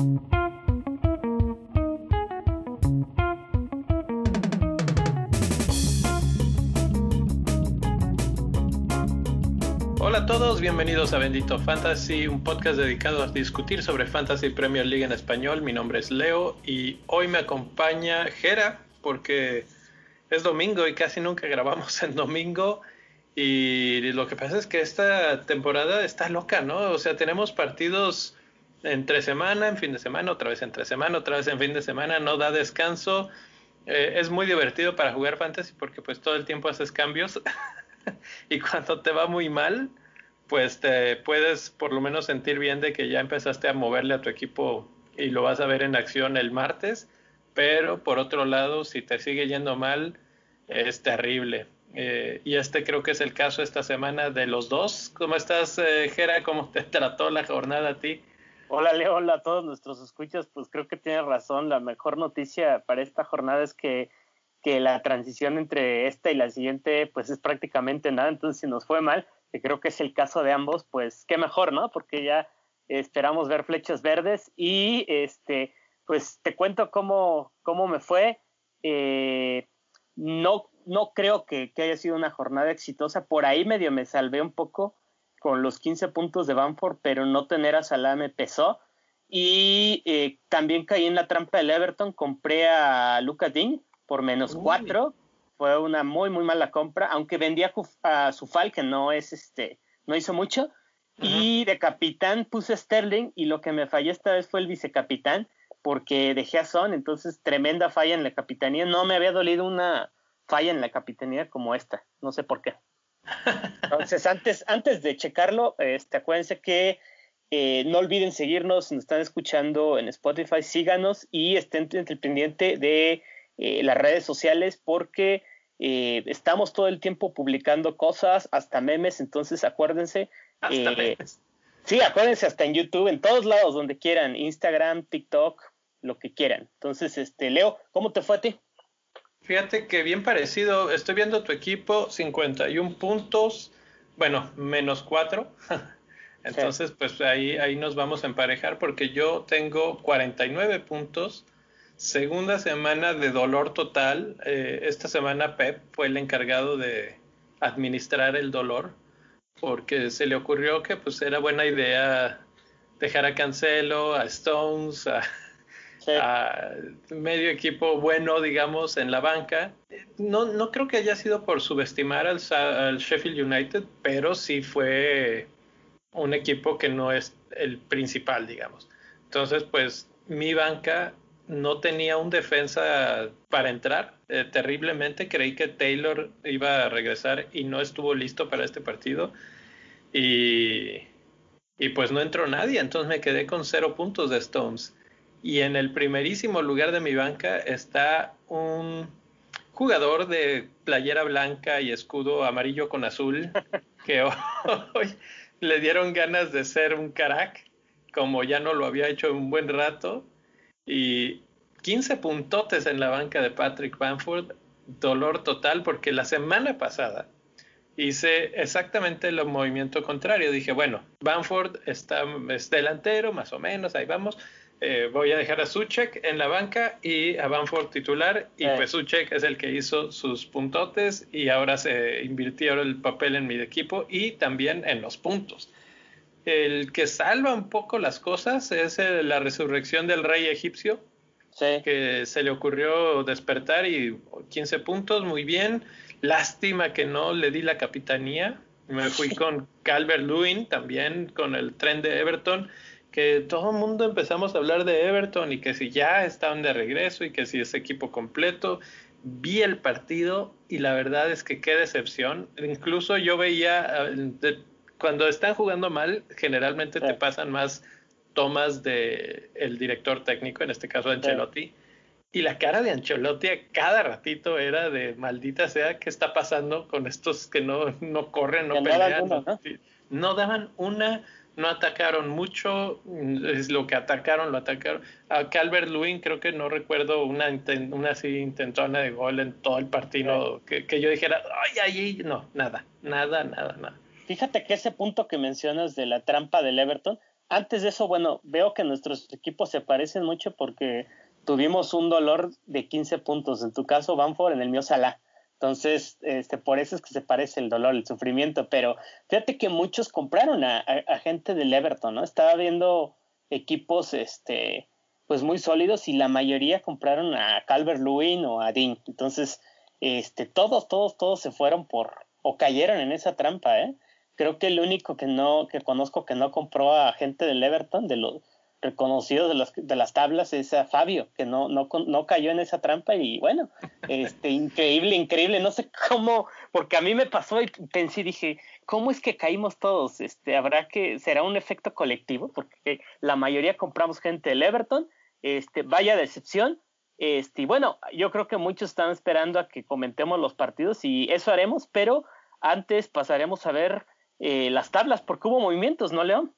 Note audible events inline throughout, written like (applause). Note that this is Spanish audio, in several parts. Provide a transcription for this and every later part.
Hola a todos, bienvenidos a Bendito Fantasy, un podcast dedicado a discutir sobre Fantasy Premier League en español. Mi nombre es Leo y hoy me acompaña Jera porque es domingo y casi nunca grabamos en domingo. Y lo que pasa es que esta temporada está loca, ¿no? O sea, tenemos partidos entre semana, en fin de semana, otra vez entre semana, otra vez en fin de semana, no da descanso. Eh, es muy divertido para jugar fantasy porque pues todo el tiempo haces cambios (laughs) y cuando te va muy mal, pues te puedes por lo menos sentir bien de que ya empezaste a moverle a tu equipo y lo vas a ver en acción el martes, pero por otro lado, si te sigue yendo mal, es terrible. Eh, y este creo que es el caso esta semana de los dos. ¿Cómo estás, eh, Jera? ¿Cómo te (laughs) trató la jornada a ti? Hola, Leo, hola a todos nuestros escuchas. Pues creo que tienes razón. La mejor noticia para esta jornada es que, que la transición entre esta y la siguiente, pues es prácticamente nada. Entonces, si nos fue mal, que creo que es el caso de ambos, pues qué mejor, ¿no? Porque ya esperamos ver flechas verdes y este, pues te cuento cómo, cómo me fue. Eh, no no creo que, haya sido una jornada exitosa. Por ahí medio me salvé un poco con los 15 puntos de Banford, pero no tener a Salah me pesó. Y eh, también caí en la trampa del Everton, compré a Lucas Dean por menos 4. Fue una muy, muy mala compra, aunque vendía a su que no es este, no hizo mucho. Y de capitán puse Sterling y lo que me falló esta vez fue el vicecapitán porque dejé a Son, entonces tremenda falla en la capitanía. No me había dolido una, falla en la capitanía como esta, no sé por qué. Entonces, antes, antes de checarlo, este, acuérdense que eh, no olviden seguirnos, si nos están escuchando en Spotify, síganos y estén el pendiente de eh, las redes sociales porque eh, estamos todo el tiempo publicando cosas, hasta memes, entonces acuérdense. Hasta memes. Sí, acuérdense hasta en YouTube, en todos lados donde quieran, Instagram, TikTok, lo que quieran. Entonces, este, Leo, ¿cómo te fue a ti? Fíjate que bien parecido, estoy viendo tu equipo, 51 puntos, bueno, menos 4. (laughs) Entonces, pues ahí, ahí nos vamos a emparejar porque yo tengo 49 puntos. Segunda semana de dolor total. Eh, esta semana Pep fue el encargado de administrar el dolor porque se le ocurrió que pues era buena idea dejar a Cancelo, a Stones, a, a medio equipo bueno, digamos, en la banca. No, no creo que haya sido por subestimar al, Sheffield United, pero sí fue un equipo que no es el principal, digamos. Entonces, pues mi banca no tenía un defensa para entrar eh, terriblemente. Creí que Taylor iba a regresar y no estuvo listo para este partido. Y, y pues no entró nadie, entonces me quedé con cero puntos de Stones. Y en el primerísimo lugar de mi banca está un jugador de playera blanca y escudo amarillo con azul (laughs) que hoy le dieron ganas de ser un carac, como ya no lo había hecho en un buen rato. Y 15 puntotes en la banca de Patrick Bamford, dolor total, porque la semana pasada hice exactamente el movimiento contrario. Dije, bueno, Bamford está, es delantero, más o menos, ahí vamos eh, voy a dejar a Suchek en la banca y a Banford titular y eh. pues Suchek es el que hizo sus puntotes y ahora se invirtió el papel en mi equipo y también en los puntos. El que salva un poco las cosas es la resurrección del rey egipcio, que se le ocurrió despertar y 15 puntos, muy bien. Lástima que no le di la capitanía. Me fui (laughs) con Calvert Lewin también, con el tren de Everton que todo el mundo empezamos a hablar de Everton y que si ya estaban de regreso y que si es equipo completo. Vi el partido y la verdad es que qué decepción. Incluso yo veía, cuando están jugando mal, generalmente te pasan más tomas de el director técnico, en este caso Ancelotti. Y la cara de Ancelotti a cada ratito era de maldita sea, ¿qué está pasando con estos que no, no corren, no pelean? no daban una no atacaron mucho, es lo que atacaron, lo atacaron. A Calvert Lewin creo que no recuerdo una, una así intentona de gol en todo el partido que, que, yo dijera, ay, ay, no, nada, nada, nada, nada. Fíjate que ese punto que mencionas de la trampa del Everton, antes de eso, bueno, veo que nuestros equipos se parecen mucho porque tuvimos un dolor de 15 puntos. En tu caso, Banford, en el mío, Salah. Entonces, este, por eso es que se parece el dolor, el sufrimiento. Pero fíjate que muchos compraron a, gente del Everton, ¿no? Estaba viendo equipos, este, pues muy sólidos y la mayoría compraron a Calvert Lewin o a Dean. Entonces, este, todos, todos, todos se fueron por, o cayeron en esa trampa, ¿eh? Creo que el único que no, que conozco que no compró a gente del Everton, de los reconocidos de, las de las tablas, es a Fabio, que no, no, no cayó en esa trampa y bueno, este, increíble, increíble, no sé cómo, porque a mí me pasó y pensé, dije, ¿cómo es que caímos todos? Este, habrá que, será un efecto colectivo, porque la mayoría compramos gente del Everton, este, vaya decepción, este, y bueno, yo creo que muchos están esperando a que comentemos los partidos y eso haremos, pero antes pasaremos a ver eh, las tablas, porque hubo movimientos, ¿no, León?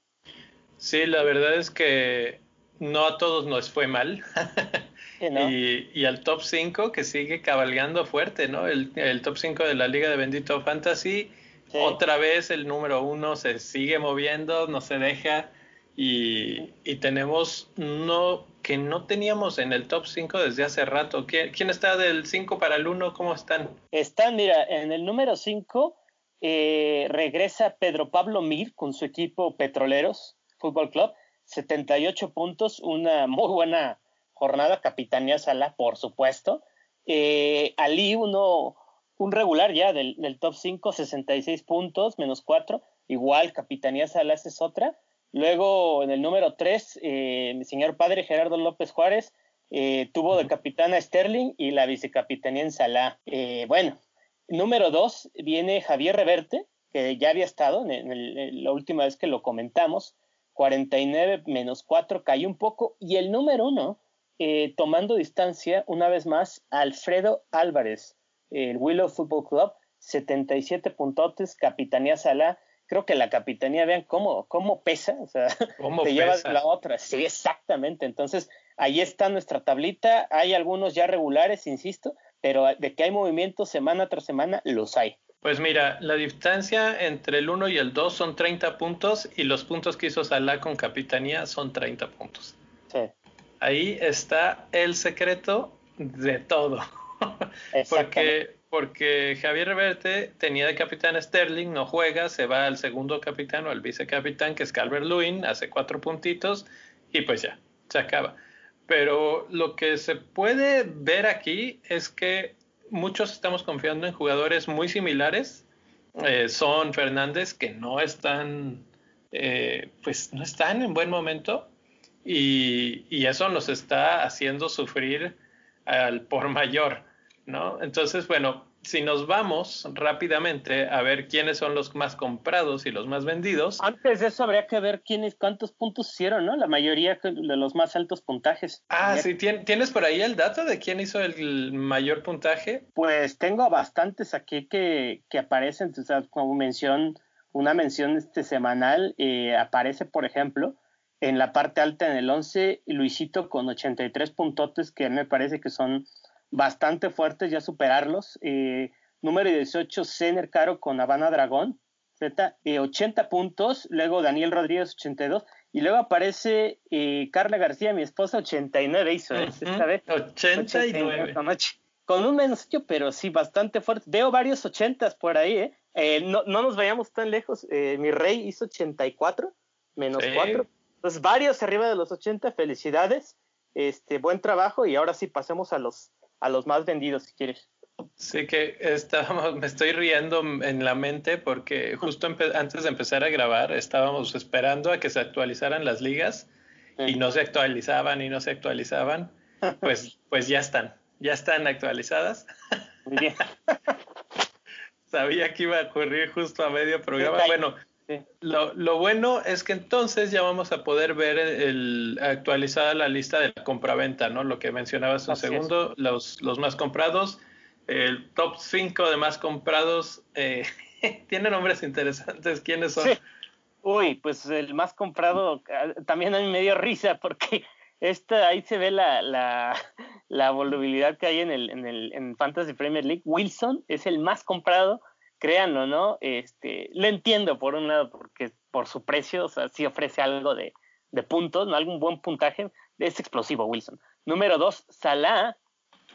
Sí, la verdad es que no a todos nos fue mal. (laughs) y, al top 5 que sigue cabalgando fuerte, ¿no? El, top 5 de la Liga de Bendito Fantasy, otra vez el número uno se sigue moviendo, no se deja. Y, tenemos uno que no teníamos en el top 5 desde hace rato. ¿Quién, ¿Quién, está del 5 para el 1? ¿Cómo están? Están, mira, en el número 5 eh, regresa Pedro Pablo Mir con su equipo Petroleros Fútbol Club, 78 puntos, una muy buena jornada, Capitanía Sala, por supuesto. Eh, Ali, uno, un regular ya del, top 5, 66 puntos, menos 4, igual Capitanía Salas es otra. Luego en el número 3, eh, mi señor padre Gerardo López Juárez tuvo de capitana Sterling y la vicecapitanía en Salah. bueno, Número dos, viene Javier Reverte, que ya había estado en, la última vez que lo comentamos. 49 menos 4 cayó un poco. Y el número uno, eh, tomando distancia, una vez más, Alfredo Álvarez, el Willow Football Club, 77 puntotes, Capitanía Sala. Creo que la capitanía, vean cómo, cómo pesa, o sea, te llevas la otra. Sí, exactamente. Entonces, ahí está nuestra tablita. Hay algunos ya regulares, insisto, pero de que hay movimientos semana tras semana, los hay. Pues mira, la distancia entre el 1 y el 2 son 30 puntos y los puntos que hizo Salah con Capitanía son 30 puntos. Sí. Ahí está el secreto de todo. (laughs) porque, porque Javier Reverte tenía de capitán Sterling, no juega, se va al segundo capitán o al vicecapitán que es Calvert Lewin, hace cuatro puntitos y pues ya, se acaba pero lo que se puede ver aquí es que muchos estamos confiando en jugadores muy similares. Eh, son Fernández que no están, eh, pues no están en buen momento y, y, eso nos está haciendo sufrir al por mayor, ¿no? Entonces, bueno, si nos vamos rápidamente a ver quiénes son los más comprados y los más vendidos. Antes de eso habría que ver quiénes, cuántos puntos hicieron, ¿no? La mayoría de los más altos puntajes. Ah, sí, ¿tienes por ahí el dato de quién hizo el mayor puntaje? Pues tengo bastantes aquí que, que aparecen, o sea, como mención, una mención este semanal, eh, aparece, por ejemplo, en la parte alta en el 11, Luisito con 83 puntotes, que me parece que son bastante fuertes, ya superarlos. Eh, número 18, Zener Caro con Habana Dragón, Z, eh, 80 puntos. Luego Daniel Rodríguez, 82. Y luego aparece eh, Carla García, mi esposa, 89 hizo uh esta vez. 89. Con un menos pero sí, bastante fuerte. Veo varios 80 por ahí, ¿eh? eh no, no, nos vayamos tan lejos. mi rey hizo 84, menos 4. Entonces, varios arriba de los 80. Felicidades. Este, buen trabajo. Y ahora sí pasemos a los a los más vendidos, si quieres. Sí que estábamos, (laughs) me estoy riendo en la mente porque justo antes de empezar a grabar estábamos esperando a que se actualizaran las ligas y no se actualizaban y no se actualizaban. (laughs) Pues, pues ya están, ya están actualizadas. Muy bien. (laughs) Sabía que iba a ocurrir justo a medio programa. Bueno, lo, lo, bueno es que entonces ya vamos a poder ver el, actualizada la lista de la compraventa, ¿no? Lo que mencionabas un segundo, los, los, más comprados, el top 5 de más comprados, eh, (laughs) tiene nombres interesantes, ¿quiénes son? Uy, pues el más comprado, ah, también a mí me dio risa porque (laughs) esta, ahí se ve la, la, la volubilidad que hay en el, en el en Fantasy Premier League. Wilson es el más comprado créanlo, ¿no? Este, lo entiendo por un lado, porque por su precio, o sea, sí ofrece algo de, de puntos, ¿no? algún buen puntaje, es explosivo Wilson. Número dos, Salah.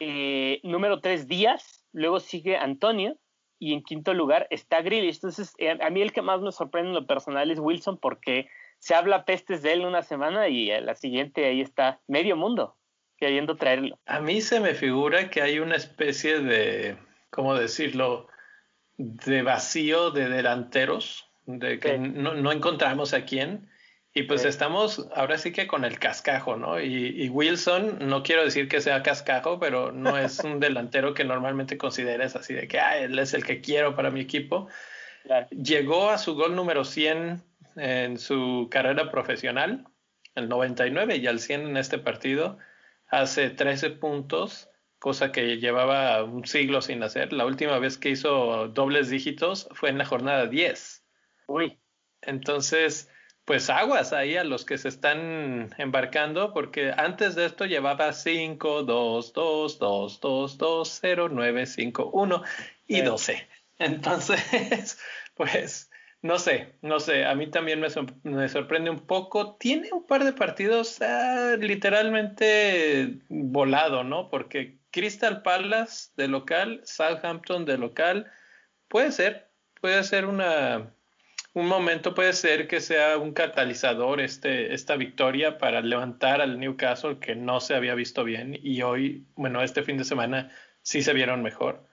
Eh, número tres, Díaz. Luego sigue Antonio. Y en quinto lugar está Grealish. Entonces, eh, a mí el que más me sorprende en lo personal es Wilson porque se habla pestes de él una semana y a la siguiente ahí está medio mundo queriendo traerlo. A mí se me figura que hay una especie de, ¿cómo decirlo?, de vacío de delanteros, de que no, no, encontramos a quién. Y pues estamos ahora sí que con el cascajo, ¿no? Y, Wilson, no quiero decir que sea cascajo, pero no es (laughs) un delantero que normalmente consideres así de que ah, él es el que quiero para mi equipo. Llegó a su gol número 100 en su carrera profesional, el 99 y al 100 en este partido, hace 13 puntos cosa que llevaba un siglo sin hacer. La última vez que hizo dobles dígitos fue en la jornada 10. Uy. Entonces, pues aguas ahí a los que se están embarcando, porque antes de esto llevaba 5, 2, 2, 2, 2, 2, 0, 9, 5, 1 y 12. (laughs) Entonces, pues no sé, no sé, a mí también me, me, sorprende un poco. Tiene un par de partidos ah, literalmente volado, ¿no? Porque Crystal Palace de local, Southampton de local, puede ser, puede ser una, un momento, puede ser que sea un catalizador este, esta victoria para levantar al Newcastle que no se había visto bien y hoy, bueno, este fin de semana sí se vieron mejor.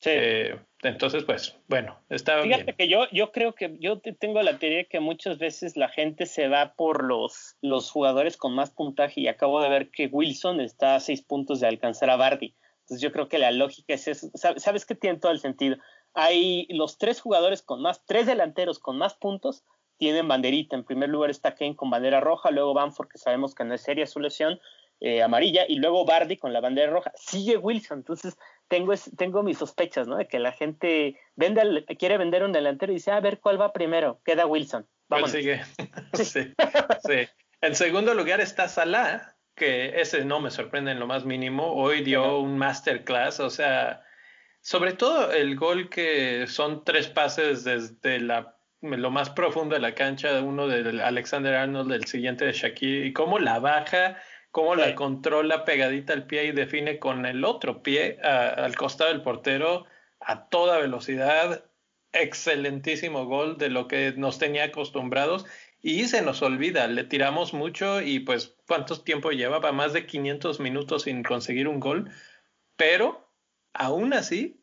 Sí. Eh, entonces, pues, bueno, está Fíjate que yo, yo creo que yo tengo la teoría que muchas veces la gente se va por los, los jugadores con más puntaje y acabo de ver que Wilson está a seis puntos de alcanzar a Bardi. Entonces yo creo que la lógica es eso. ¿Sabes qué tiene todo el sentido? Hay los tres jugadores con más, tres delanteros con más puntos tienen banderita. En primer lugar está Kane con bandera roja, luego Banford, que sabemos que no es seria su lesión, eh, amarilla, y luego Bardi con la bandera roja. Sigue Wilson. Entonces tengo, tengo mis sospechas, ¿no? De que la gente vende, quiere vender un delantero y dice, a ver cuál va primero. Queda Wilson. Vamos. sigue? (laughs) sí. sí. En segundo lugar está Salah, que ese no me sorprende en lo más mínimo. Hoy dio un masterclass, o sea, sobre todo el gol que son tres pases desde la, lo más profundo de la cancha, uno de Alexander Arnold, el siguiente de Shakir, y cómo la baja cómo la controla pegadita al pie y define con el otro pie al costado del portero a toda velocidad. Excelentísimo gol de lo que nos tenía acostumbrados. Y se nos olvida, le tiramos mucho y pues cuánto tiempo llevaba, más de 500 minutos sin conseguir un gol, pero aún así,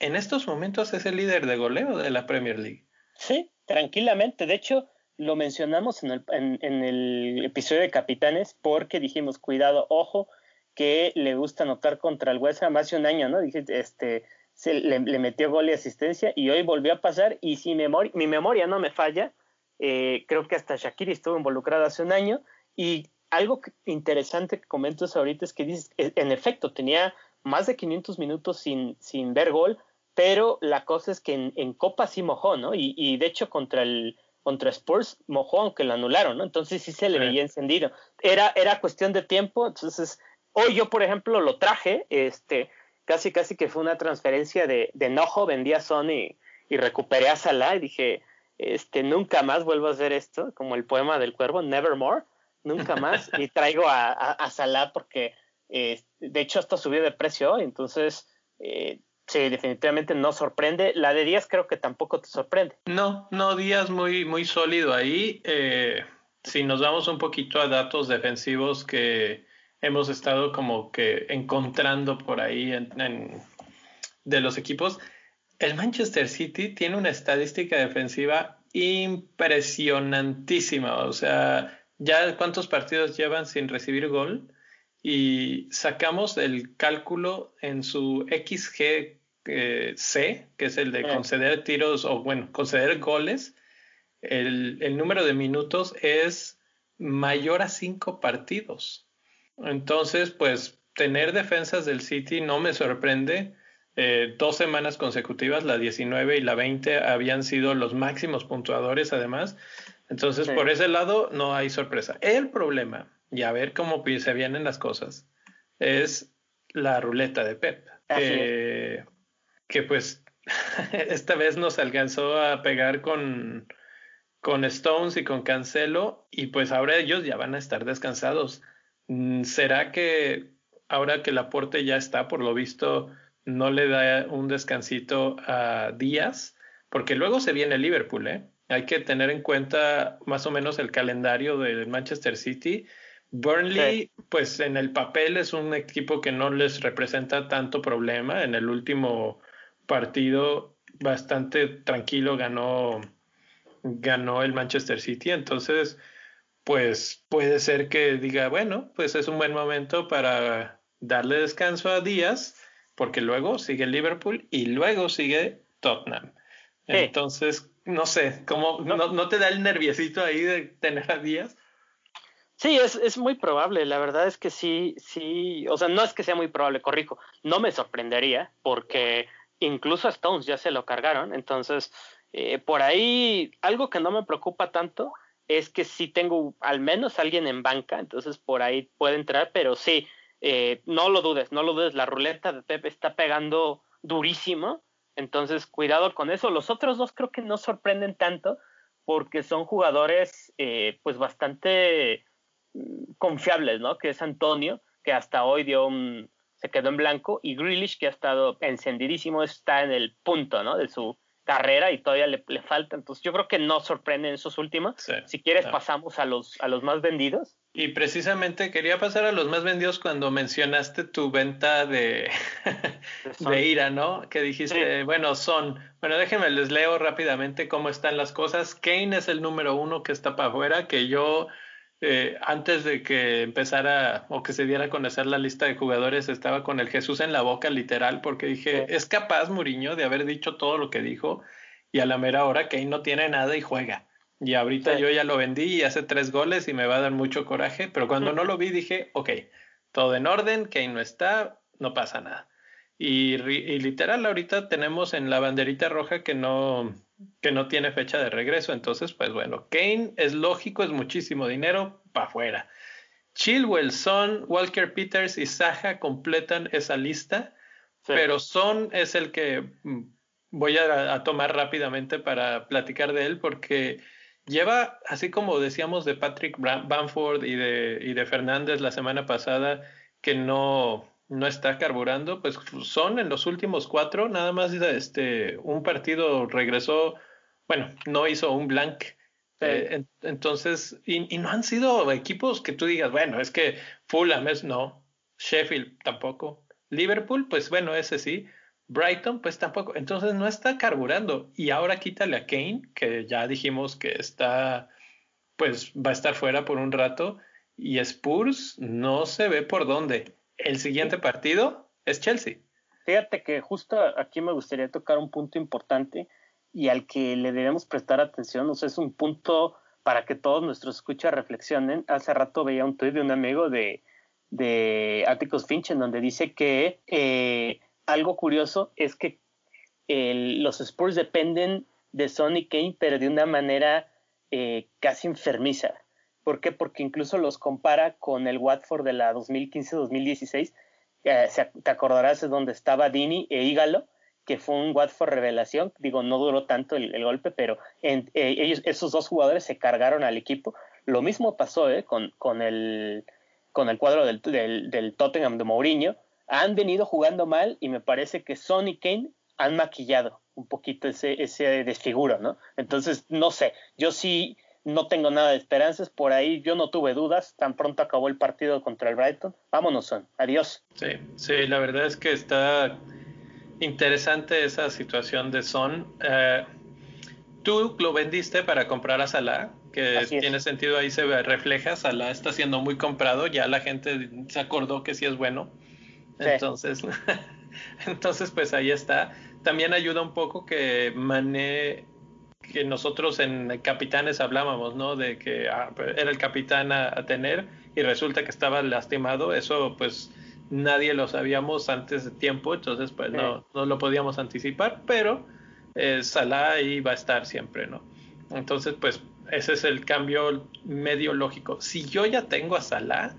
en estos momentos es el líder de goleo de la Premier League. Sí, tranquilamente, de hecho, lo mencionamos en el, en, el episodio de Capitanes porque dijimos, cuidado, ojo, que le gusta anotar contra el West Ham hace un año, ¿no? Dije, este, se le, metió gol y asistencia y hoy volvió a pasar y si mi memoria no me falla, eh, creo que hasta Shakiri estuvo involucrado hace un año y algo interesante que comentas ahorita es que dices, e, en efecto, tenía más de 500 minutos sin, sin ver gol, pero la cosa es que en, en Copa sí mojó, ¿no? Y, y de hecho contra el contra Spurs mojó aunque lo anularon, ¿no? Entonces sí se le veía encendido. Era, era cuestión de tiempo, entonces hoy yo, por ejemplo, lo traje, este, casi casi que fue una transferencia de, de enojo, vendí a Sony y, recuperé a Salah y dije, este, nunca más vuelvo a hacer esto, como el poema del cuervo, Nevermore, nunca más, y (laughs) traigo a, a, Salah porque, eh, de hecho, hasta subió de precio hoy, entonces... Eh, Sí, definitivamente no sorprende. La de Díaz creo que tampoco te sorprende. No, no, Díaz muy, muy sólido ahí. Eh, si nos vamos un poquito a datos defensivos que hemos estado como que encontrando por ahí en, de los equipos, el Manchester City tiene una estadística defensiva impresionantísima. O sea, ya cuántos partidos llevan sin recibir gol y sacamos el cálculo en su XG C, que es el de conceder tiros o bueno, conceder goles, el, el, número de minutos es mayor a cinco partidos. Entonces, pues tener defensas del City no me sorprende. Eh, dos semanas consecutivas, la 19 y la 20, habían sido los máximos puntuadores además. Entonces, por ese lado, no hay sorpresa. El problema, y a ver cómo se vienen las cosas, es la ruleta de Pep que pues (laughs) esta vez nos alcanzó a pegar con, con Stones y con Cancelo, y pues ahora ellos ya van a estar descansados. Mm, ¿Será que ahora que el aporte ya está, por lo visto, no le da un descansito a Díaz? Porque luego se viene Liverpool, ¿eh? Hay que tener en cuenta más o menos el calendario del Manchester City. Burnley, pues en el papel es un equipo que no les representa tanto problema. En el último partido, bastante tranquilo ganó, ganó el Manchester City. Entonces, pues puede ser que diga, bueno, pues es un buen momento para darle descanso a Díaz, porque luego sigue Liverpool y luego sigue Tottenham. Entonces, no sé, ¿cómo, no. te da el nerviosito ahí de tener a Díaz? Sí, es, es, muy probable. La verdad es que sí, sí, o sea, no es que sea muy probable, corrijo. No me sorprendería porque incluso Stones ya se lo cargaron. Entonces, eh, por ahí, algo que no me preocupa tanto es que sí tengo al menos alguien en banca, entonces por ahí puede entrar, pero sí, eh, no lo dudes, no lo dudes, la ruleta de Pepe está pegando durísimo, entonces cuidado con eso. Los otros dos creo que no sorprenden tanto porque son jugadores eh, pues bastante mm, confiables, ¿no? Que es Antonio, que hasta hoy dio un, se quedó en blanco, y Grealish, que ha estado encendidísimo, está en el punto, ¿no? De su carrera y todavía le, falta. Entonces yo creo que no sorprenden esos últimos. si quieres pasamos a los, a los más vendidos. Y precisamente quería pasar a los más vendidos cuando mencionaste tu venta de, (laughs) de, ira, ¿no? Que dijiste, bueno, son. Bueno, déjenme les leo rápidamente cómo están las cosas. Kane es el número uno que está para afuera, que yo eh, antes de que empezara o que se diera a conocer la lista de jugadores, estaba con el Jesús en la boca, literal, porque dije, es capaz Muriño de haber dicho todo lo que dijo y a la mera hora que ahí no tiene nada y juega. Y ahorita yo ya lo vendí y hace tres goles y me va a dar mucho coraje, pero cuando no lo vi dije, ok, todo en orden, Kane no está, no pasa nada. Y, y literal, ahorita tenemos en la banderita roja que no, que no tiene fecha de regreso. Entonces, pues bueno, Kane es lógico, es muchísimo dinero para afuera. Chilwell, Son, Walker Peters y Saja completan esa lista, pero Son es el que mm, voy a, tomar rápidamente para platicar de él porque lleva, así como decíamos de Patrick Bamford y de, y de Fernández la semana pasada, que no, no está carburando, pues son en los últimos cuatro, nada más este, un partido regresó, bueno, no hizo un blank. Eh, entonces, y, no han sido equipos que tú digas, bueno, es que Fulham es no, Sheffield tampoco, Liverpool, pues bueno, ese sí, Brighton, pues tampoco, entonces no está carburando. Y ahora quítale a Kane, que ya dijimos que está, pues va a estar fuera por un rato, y Spurs no se ve por dónde el siguiente partido es Chelsea. Fíjate que justo aquí me gustaría tocar un punto importante y al que le debemos prestar atención. O sea, es un punto para que todos nuestros escuchas reflexionen. Hace rato veía un tuit de un amigo de, de Atticus Finch en donde dice que eh, algo curioso es que los Spurs dependen de Sonny Kane, pero de una manera eh, casi enfermiza. ¿Por qué? Porque incluso los compara con el Watford de la 2015-2016. Eh, te acordarás de donde estaba Dini e Ígalo, que fue un Watford revelación. Digo, no duró tanto el, golpe, pero eh, ellos, esos dos jugadores se cargaron al equipo. Lo mismo pasó eh, con, con, el, con el cuadro del, del, Tottenham de Mourinho. Han venido jugando mal y me parece que Son y Kane han maquillado un poquito ese, ese desfiguro, ¿no? Entonces, no sé, yo sí no tengo nada de esperanzas. Por ahí yo no tuve dudas. Tan pronto acabó el partido contra el Brighton. Vámonos, son. Adiós. Sí, sí, la verdad es que está interesante esa situación de Son. Eh, tú lo vendiste para comprar a Salah, que tiene sentido ahí se refleja. Salah está siendo muy comprado. Ya la gente se acordó que sí es bueno. Entonces, (laughs) entonces pues ahí está. También ayuda un poco que Mané que nosotros en Capitanes hablábamos, ¿no? De que ah, era el capitán a, tener y resulta que estaba lastimado. Eso, pues, nadie lo sabíamos antes de tiempo, entonces, pues, no, no lo podíamos anticipar, pero eh, Salah ahí va a estar siempre, ¿no? Entonces, pues, ese es el cambio medio lógico. Si yo ya tengo a Salah,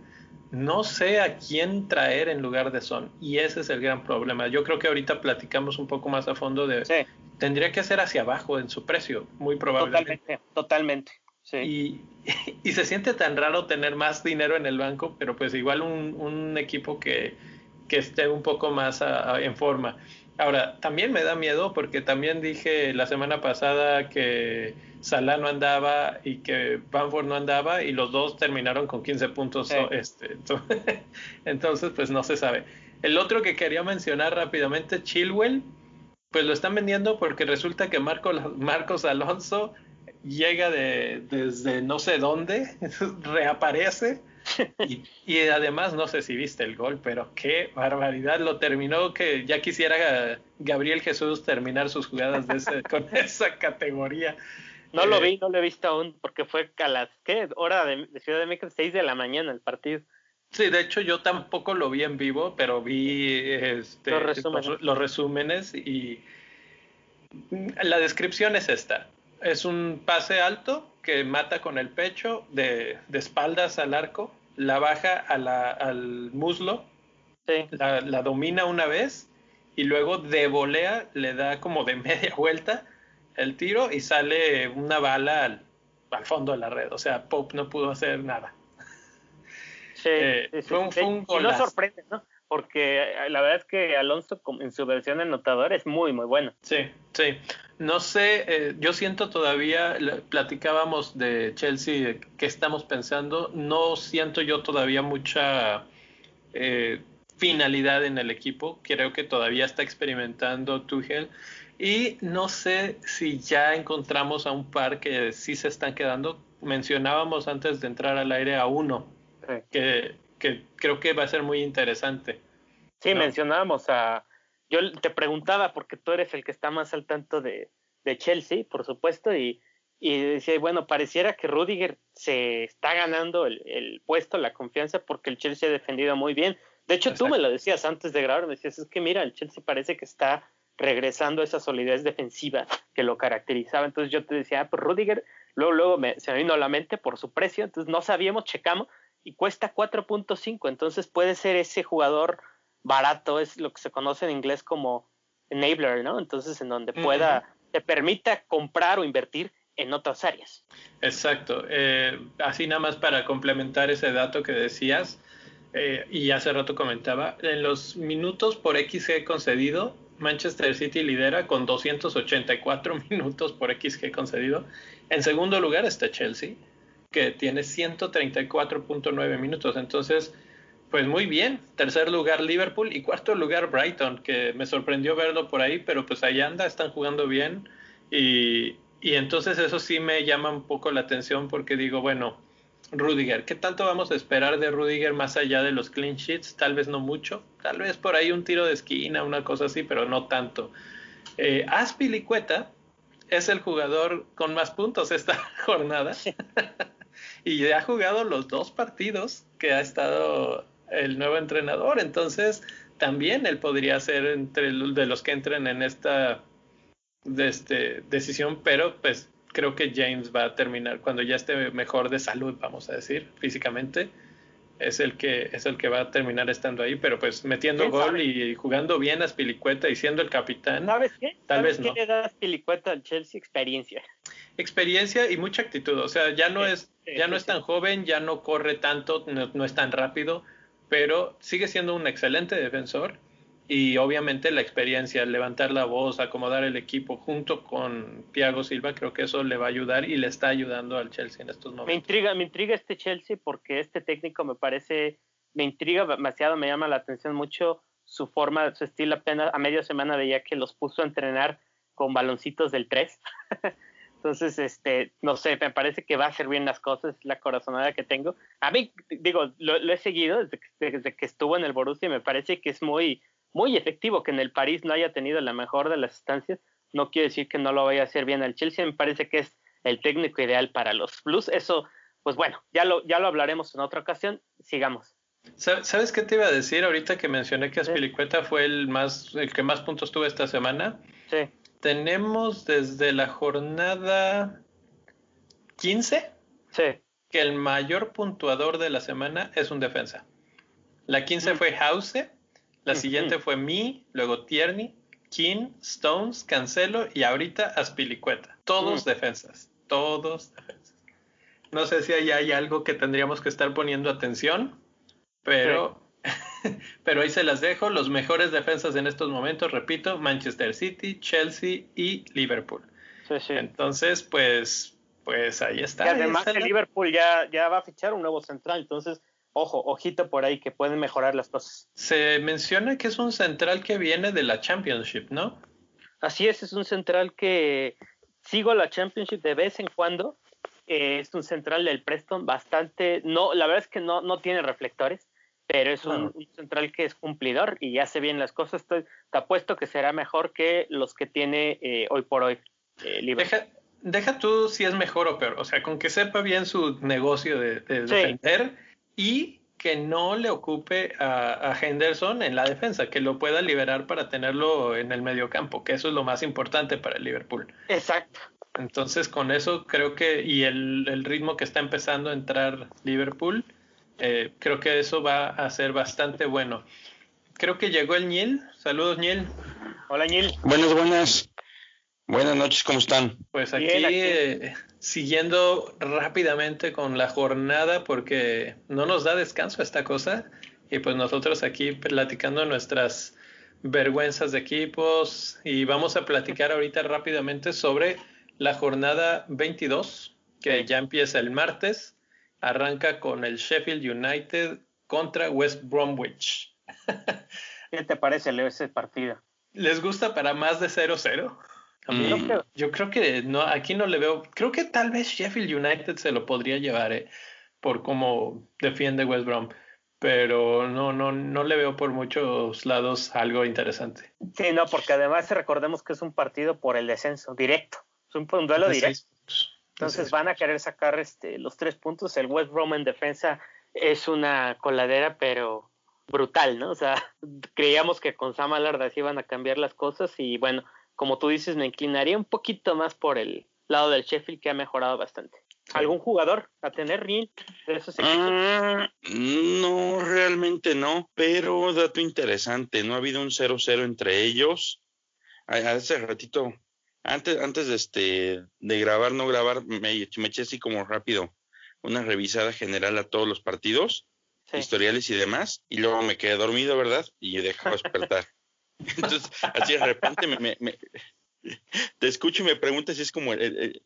no sé a quién traer en lugar de Son. Y ese es el gran problema. Yo creo que ahorita platicamos un poco más a fondo de tendría que ser hacia abajo en su precio, muy probablemente. Totalmente, totalmente. Sí. Y, (laughs) y, se siente tan raro tener más dinero en el banco, pero pues igual un, un equipo que, que, esté un poco más en forma. Ahora, también me da miedo porque también dije la semana pasada que Salah no andaba y que Banford no andaba y los dos terminaron con 15 puntos. Este, (laughs) entonces, pues no se sabe. El otro que quería mencionar rápidamente, Chilwell, pues lo están vendiendo porque resulta que Marco, Marcos Alonso llega de, desde no sé dónde, (laughs) reaparece. Y, además, no sé si viste el gol, pero qué barbaridad. Lo terminó que ya quisiera Gabriel Jesús terminar sus jugadas de con (laughs) esa categoría. No lo eh, vi, no lo he visto aún, porque fue a las, ¿qué? Hora de, Ciudad de México, 6 de la mañana el partido. Sí, de hecho yo tampoco lo vi en vivo, pero vi este, los, resúmenes. y la descripción es esta. Es un pase alto que mata con el pecho de, espaldas al arco, la baja a la, al muslo, la, la, domina una vez y luego de volea le da como de (laughs) media vuelta el tiro y sale una bala al, al fondo de la red. O sea, Pope no pudo hacer nada. Sí, eh, fue un, no sorprende, ¿no? Porque eh, la verdad es que Alonso en su versión anotador es muy, muy bueno. Sí, sí. No sé, eh, yo siento todavía, platicábamos de Chelsea, qué estamos pensando, no siento yo todavía mucha finalidad en el equipo, creo que todavía está experimentando Tuchel. Y no sé si ya encontramos a un par que sí se están quedando, mencionábamos antes de entrar al aire a uno, que, creo que va a ser muy interesante. Sí, mencionábamos a... Yo te preguntaba, porque tú eres el que está más al tanto de, Chelsea, por supuesto, y, y decía, bueno, pareciera que Rudiger se está ganando el, puesto, la confianza, porque el Chelsea ha defendido muy bien. De hecho, tú me lo decías antes de grabar, me decías, es que mira, el Chelsea parece que está regresando a esa solidez defensiva que lo caracterizaba. Entonces yo te decía, ah, pues Rudiger, luego, luego me, se me vino a la mente por su precio, entonces no sabíamos, checamos, y cuesta 4.5, entonces puede ser ese jugador barato, es lo que se conoce en inglés como enabler, ¿no? Entonces en donde pueda, te permita comprar o invertir en otras áreas. Exacto. Eh, así nada más para complementar ese dato que decías, eh, y hace rato comentaba, en los minutos por XG concedido, Manchester City lidera con 284 (laughs) minutos por XG concedido. En segundo lugar está Chelsea que tiene 134.9 minutos. Entonces, pues muy bien. Tercer lugar Liverpool y cuarto lugar Brighton, que me sorprendió verlo por ahí, pero pues ahí anda, están jugando bien. Y, y entonces eso sí me llama un poco la atención porque digo, bueno, Rudiger, ¿qué tanto vamos a esperar de Rudiger más allá de los clean sheets? Tal vez no mucho, tal vez por ahí un tiro de esquina, una cosa así, pero no tanto. Eh, Aspilicueta es el jugador con más puntos esta (laughs) jornada. (laughs) y ha jugado los dos partidos que ha estado el nuevo entrenador. Entonces, también él podría ser entre de los que entren en esta de este, decisión, pero pues creo que James va a terminar cuando ya esté mejor de salud, vamos a decir, físicamente. Es el que es el que va a terminar estando ahí, pero pues metiendo gol y jugando bien a Spilicueta y siendo el capitán. ¿Sabes qué? Tal vez qué le da a Spilicueta al Chelsea? Experiencia experiencia y mucha actitud. O sea, ya no es, ya no es tan joven, ya no corre tanto, no, es tan rápido, pero sigue siendo un excelente defensor y obviamente la experiencia, levantar la voz, acomodar el equipo junto con Thiago Silva, creo que eso le va a ayudar y le está ayudando al Chelsea en estos momentos. Me intriga, me intriga este Chelsea porque este técnico me parece, me intriga demasiado, me llama la atención mucho su forma, su estilo apenas a media semana veía que los puso a entrenar con baloncitos del 3. (laughs) Entonces, este, no sé, me parece que va a hacer bien las cosas, la corazonada que tengo. A mí, digo, lo, he seguido desde que, desde que, estuvo en el Borussia, me parece que es muy, muy efectivo que en el París no haya tenido la mejor de las estancias. No quiere decir que no lo vaya a hacer bien al Chelsea, me parece que es el técnico ideal para los Blues. Eso, pues bueno, ya lo, ya lo hablaremos en otra ocasión. Sigamos. ¿Sabes qué te iba a decir ahorita que mencioné que Aspilicueta fue el más el que más puntos tuvo esta semana? Sí tenemos desde la jornada 15 que el mayor puntuador de la semana es un defensa. La 15 mm. fue House, la siguiente fue Mi, luego Tierney, King, Stones, Cancelo y ahorita Aspilicueta. Todos defensas, todos defensas. No sé si ahí hay algo que tendríamos que estar poniendo atención, pero, (laughs) pero ahí se las dejo. Los mejores defensas en estos momentos, repito, Manchester City, Chelsea y Liverpool. Entonces, pues, pues ahí está. Y además el Liverpool ya, ya va a fichar un nuevo central, entonces ojo, ojito por ahí que pueden mejorar las cosas. Se menciona que es un central que viene de la Championship, ¿no? Así es, es un central que sigo la Championship de vez en cuando. Eh, es un central del Preston bastante, no, la verdad es que no, no tiene reflectores, pero es un, central que es cumplidor y hace bien las cosas. Estoy, te apuesto que será mejor que los que tiene eh, hoy por hoy. Eh, deja, deja, tú si es mejor o peor, o sea, con que sepa bien su negocio de, defender y que no le ocupe a, Henderson en la defensa, que lo pueda liberar para tenerlo en el medio campo, que eso es lo más importante para el Liverpool. Exacto. Entonces, con eso creo que, y el, ritmo que está empezando a entrar Liverpool, eh, creo que eso va a ser bastante bueno. Creo que llegó el Nil. Saludos, Nil. Hola, Nil. Buenas, buenas. Buenas noches, ¿cómo están? Pues aquí, eh, siguiendo rápidamente con la jornada porque no nos da descanso esta cosa y pues nosotros aquí platicando nuestras vergüenzas de equipos y vamos a platicar ahorita rápidamente sobre la jornada 22 que ya empieza el martes, arranca con el Sheffield United contra West Bromwich. ¿Qué te parece, Leo, ese partido? ¿Les gusta para más de 0-0? Mm. Yo creo que no, aquí no le veo. Creo que tal vez Sheffield United se lo podría llevar eh, por cómo defiende West Brom, pero no, no, no le veo por muchos lados algo interesante. Sí, no, porque además recordemos que es un partido por el descenso directo, es un, duelo directo. Entonces van a querer sacar este, los tres puntos. El West Brom en defensa es una coladera, pero brutal, ¿no? O sea, (laughs) creíamos que con Sam Allard así iban a cambiar las cosas y bueno, como tú dices, me inclinaría un poquito más por el lado del Sheffield que ha mejorado bastante. ¿Algún jugador a tener Rin de esos equipos? Ah, no, realmente no, pero dato interesante, no ha habido un 0-0 entre ellos. Hace ratito, antes, antes de, este, de grabar, no grabar, me, me eché así como rápido una revisada general a todos los partidos, historiales y demás, y luego me quedé dormido, ¿verdad? Y dejaba despertar. (laughs) Entonces, así de repente me, te escucho y me preguntas si es como el,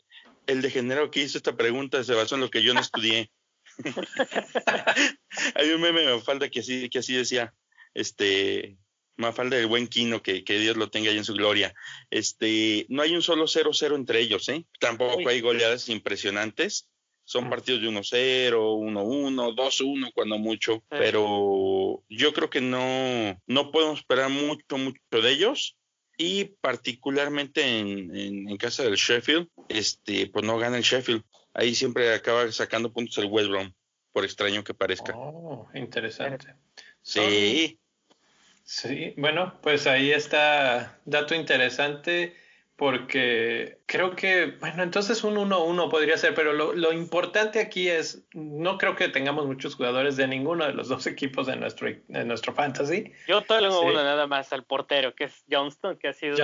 el, degenerado que hizo esta pregunta se basó en lo que yo no estudié. (laughs) (laughs) Hay un meme de Mafalda que así, que así decía, este, Mafalda del buen Quino, que, que, Dios lo tenga ahí en su gloria. Este, no hay un solo 0-0 entre ellos, ¿eh? Tampoco hay goleadas impresionantes, son partidos de 1-0, 1-1, 2-1 cuando mucho, pero yo creo que no, no podemos esperar mucho, mucho de ellos. Y particularmente en, en, casa del Sheffield, este, pues no gana el Sheffield. Ahí siempre acaba sacando puntos el West Brom, por extraño que parezca. Oh, interesante. Sí. Sí, bueno, pues ahí está dato interesante porque creo que, bueno, entonces un 1-1 podría ser, pero lo, importante aquí es, no creo que tengamos muchos jugadores de ninguno de los dos equipos de nuestro, de nuestro fantasy. Yo tengo uno nada más al portero, que es Johnston, que ha sido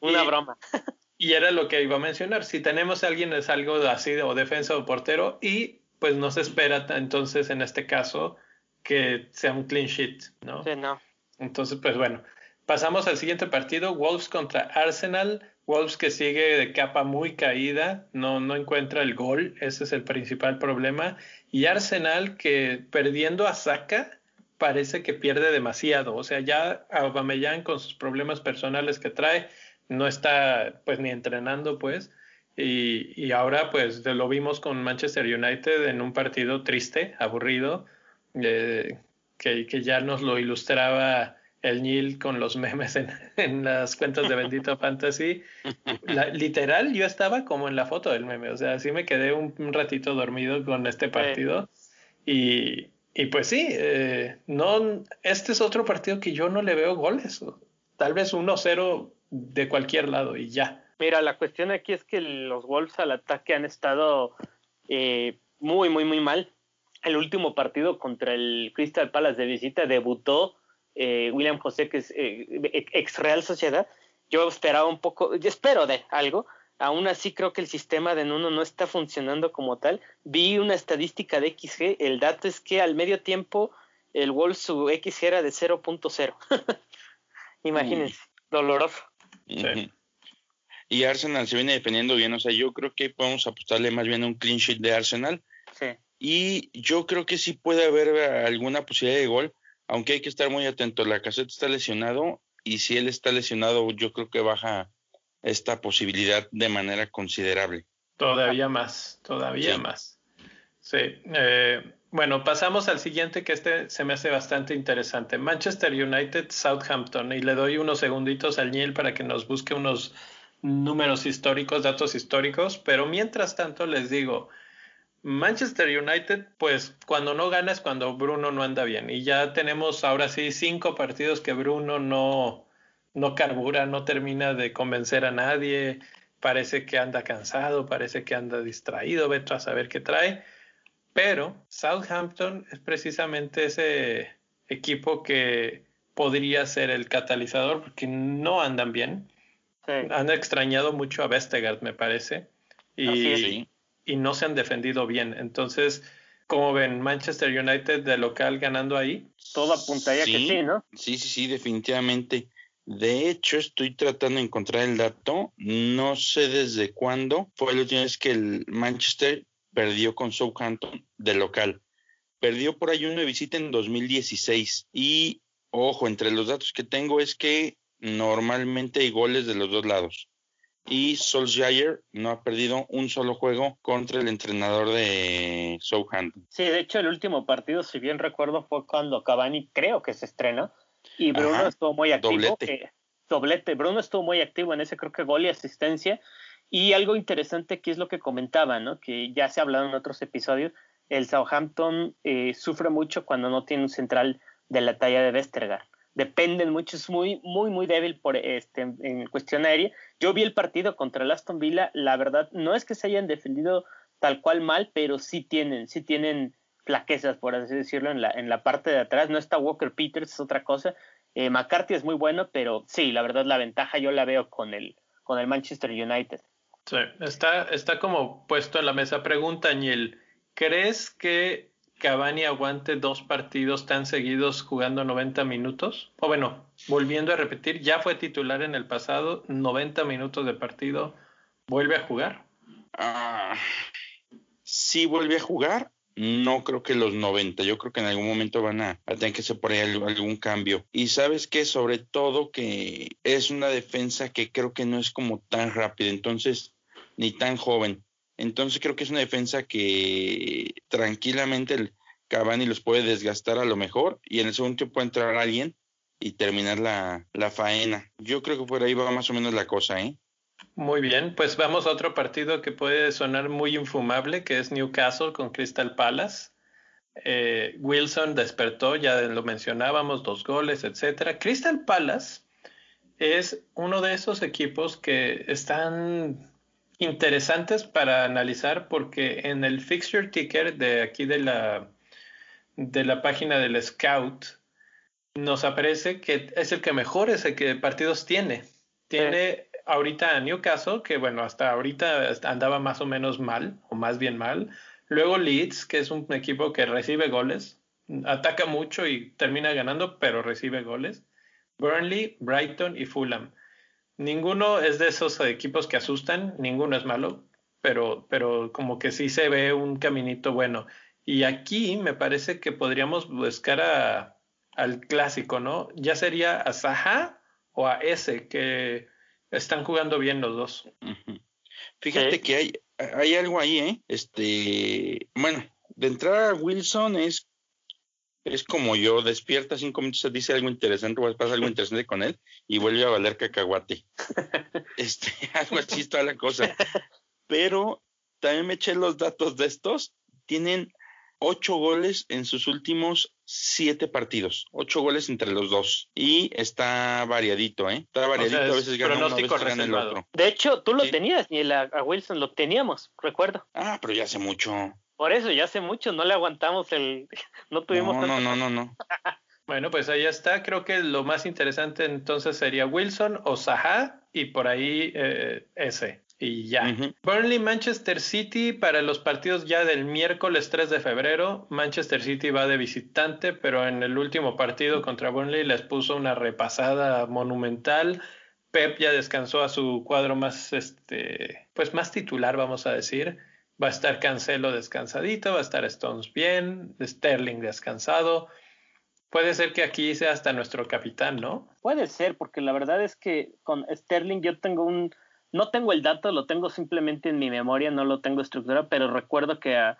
una, broma. (laughs) Y era lo que iba a mencionar, si tenemos a alguien es algo así, o defensa o portero, y pues no se espera entonces en este caso que sea un clean sheet, ¿no? Sí, no. Entonces, pues bueno, Pasamos al siguiente partido, Wolves contra Arsenal. Wolves que sigue de capa muy caída, no, no encuentra el gol, ese es el principal problema. Y Arsenal que perdiendo a Saka parece que pierde demasiado. O sea, ya Aubameyang con sus problemas personales que trae, no está pues ni entrenando pues. Y, y ahora pues lo vimos con Manchester United en un partido triste, aburrido, eh, que, que ya nos lo ilustraba el Nil con los memes en, las cuentas de Bendito (laughs) Fantasy. literal, yo estaba como en la foto del meme, o sea, sí me quedé un, ratito dormido con este partido. Y, y, pues sí, eh, no, este es otro partido que yo no le veo goles, tal vez 1-0 de cualquier lado y ya. Mira, la cuestión aquí es que los Wolves al ataque han estado eh, muy, muy, muy mal. El último partido contra el Crystal Palace de visita debutó eh, William José, que es eh, ex Real Sociedad, yo esperaba un poco, yo espero de algo, aún así creo que el sistema de Nuno no está funcionando como tal. Vi una estadística de XG, el dato es que al medio tiempo el Wolves su XG era de 0.0. (laughs) Imagínense, doloroso. Y Arsenal se viene defendiendo bien, o sea, yo creo que podemos apostarle más bien a un clean sheet de Arsenal. Sí. Y yo creo que sí puede haber alguna posibilidad de gol, aunque hay que estar muy atento. La caseta está lesionado y si él está lesionado, yo creo que baja esta posibilidad de manera considerable. Todavía más, todavía más. Sí. Eh, bueno, pasamos al siguiente que este se me hace bastante interesante. Manchester United, Southampton. Y le doy unos segunditos al Niel para que nos busque unos números históricos, datos históricos. Pero mientras tanto les digo, Manchester United, pues cuando no gana es cuando Bruno no anda bien. Y ya tenemos ahora sí cinco partidos que Bruno no, no carbura, no termina de convencer a nadie. Parece que anda cansado, parece que anda distraído, vete a saber qué trae. Pero Southampton es precisamente ese equipo que podría ser el catalizador porque no andan bien. Han extrañado mucho a Vestergaard, me parece. Y, y no se han defendido bien. Entonces, como ven, Manchester United de local ganando ahí. Todo apuntaría que sí, ¿no? Sí, sí, sí, definitivamente. De hecho, estoy tratando de encontrar el dato. No sé desde cuándo fue la última vez que el Manchester perdió con Southampton de local. Perdió por ahí de visita en 2016. Y, ojo, entre los datos que tengo es que normalmente hay goles de los dos lados y Solskjaer no ha perdido un solo juego contra el entrenador de Southampton. Sí, de hecho el último partido, si bien recuerdo, fue cuando Cavani creo que se estrena y Bruno estuvo muy activo. Doblete. doblete. Bruno estuvo muy activo en ese creo que gol y asistencia. Y algo interesante que es lo que comentaba, ¿no? Que ya se ha hablado en otros episodios, el Southampton eh, sufre mucho cuando no tiene un central de la talla de Vestergaard dependen mucho, es muy, muy, muy débil por este, en cuestión aérea. Yo vi el partido contra el Aston Villa, la verdad, no es que se hayan defendido tal cual mal, pero sí tienen, sí tienen flaquezas, por así decirlo, en la, en la parte de atrás. No está Walker Peters, es otra cosa. Eh, McCarthy es muy bueno, pero sí, la verdad, la ventaja yo la veo con el, con el Manchester United. Sí, está, está como puesto en la mesa. Pregunta, Añel, ¿crees que Cavani aguante dos partidos tan seguidos jugando 90 minutos. O bueno, volviendo a repetir, ya fue titular en el pasado, 90 minutos de partido, ¿vuelve a jugar? Ah, sí vuelve a jugar, no creo que los 90, yo creo que en algún momento van a, tener que hacer por ahí algún cambio. Y sabes que sobre todo que es una defensa que creo que no es como tan rápida, entonces, ni tan joven. Entonces creo que es una defensa que tranquilamente el Cavani los puede desgastar a lo mejor y en el segundo tiempo puede entrar alguien y terminar la, la faena. Yo creo que por ahí va más o menos la cosa, ¿eh? Muy bien, pues vamos a otro partido que puede sonar muy infumable, que es Newcastle con Crystal Palace. Eh, Wilson despertó, ya lo mencionábamos, dos goles, etcétera. Crystal Palace es uno de esos equipos que están interesantes para analizar porque en el fixture ticker de aquí de la, de la página del Scout nos aparece que es el que mejores partidos tiene. Tiene ahorita a Newcastle, que bueno, hasta ahorita andaba más o menos mal, o más bien mal. Luego Leeds, que es un equipo que recibe goles, ataca mucho y termina ganando, pero recibe goles. Burnley, Brighton y Fulham. Ninguno es de esos equipos que asustan, ninguno es malo, pero, pero como que sí se ve un caminito bueno. Y aquí me parece que podríamos buscar a, al clásico, ¿no? Ya sería a Saha o a ese, que están jugando bien los dos. Fíjate que hay, hay algo ahí, ¿eh? Este, bueno, de entrada Wilson es es como yo, despierta cinco minutos, dice algo interesante, o pasa algo interesante con él y vuelve a valer cacahuate. (laughs) este, (laughs) algo así es toda la cosa. (laughs) Pero también me eché los datos de estos. Tienen ocho goles en sus últimos siete partidos. Ocho goles entre los dos. Y está variadito, ¿eh? Está variadito, a veces gana uno, a veces gana el otro. De hecho, tú lo tenías, y a Wilson lo teníamos, recuerdo. Ah, pero ya hace mucho. Por eso, ya hace mucho, no le aguantamos el. (laughs) No tuvimos. No, no, no, no, no. (laughs) Bueno, pues ahí está. Creo que lo más interesante entonces sería Wilson o Zaha y por ahí eh, ese. Y ya. Burnley Manchester City para los partidos ya del miércoles 3 de febrero. Manchester City va de visitante, pero en el último partido contra Burnley les puso una repasada monumental. Pep ya descansó a su cuadro más, este, pues más titular, vamos a decir. Va a estar Cancelo descansadito, va a estar Stones bien, Sterling descansado. Puede ser que aquí sea hasta nuestro capitán, ¿no? Puede ser, porque la verdad es que con Sterling yo tengo un no tengo el dato, lo tengo simplemente en mi memoria, no lo tengo estructurado, pero recuerdo que a,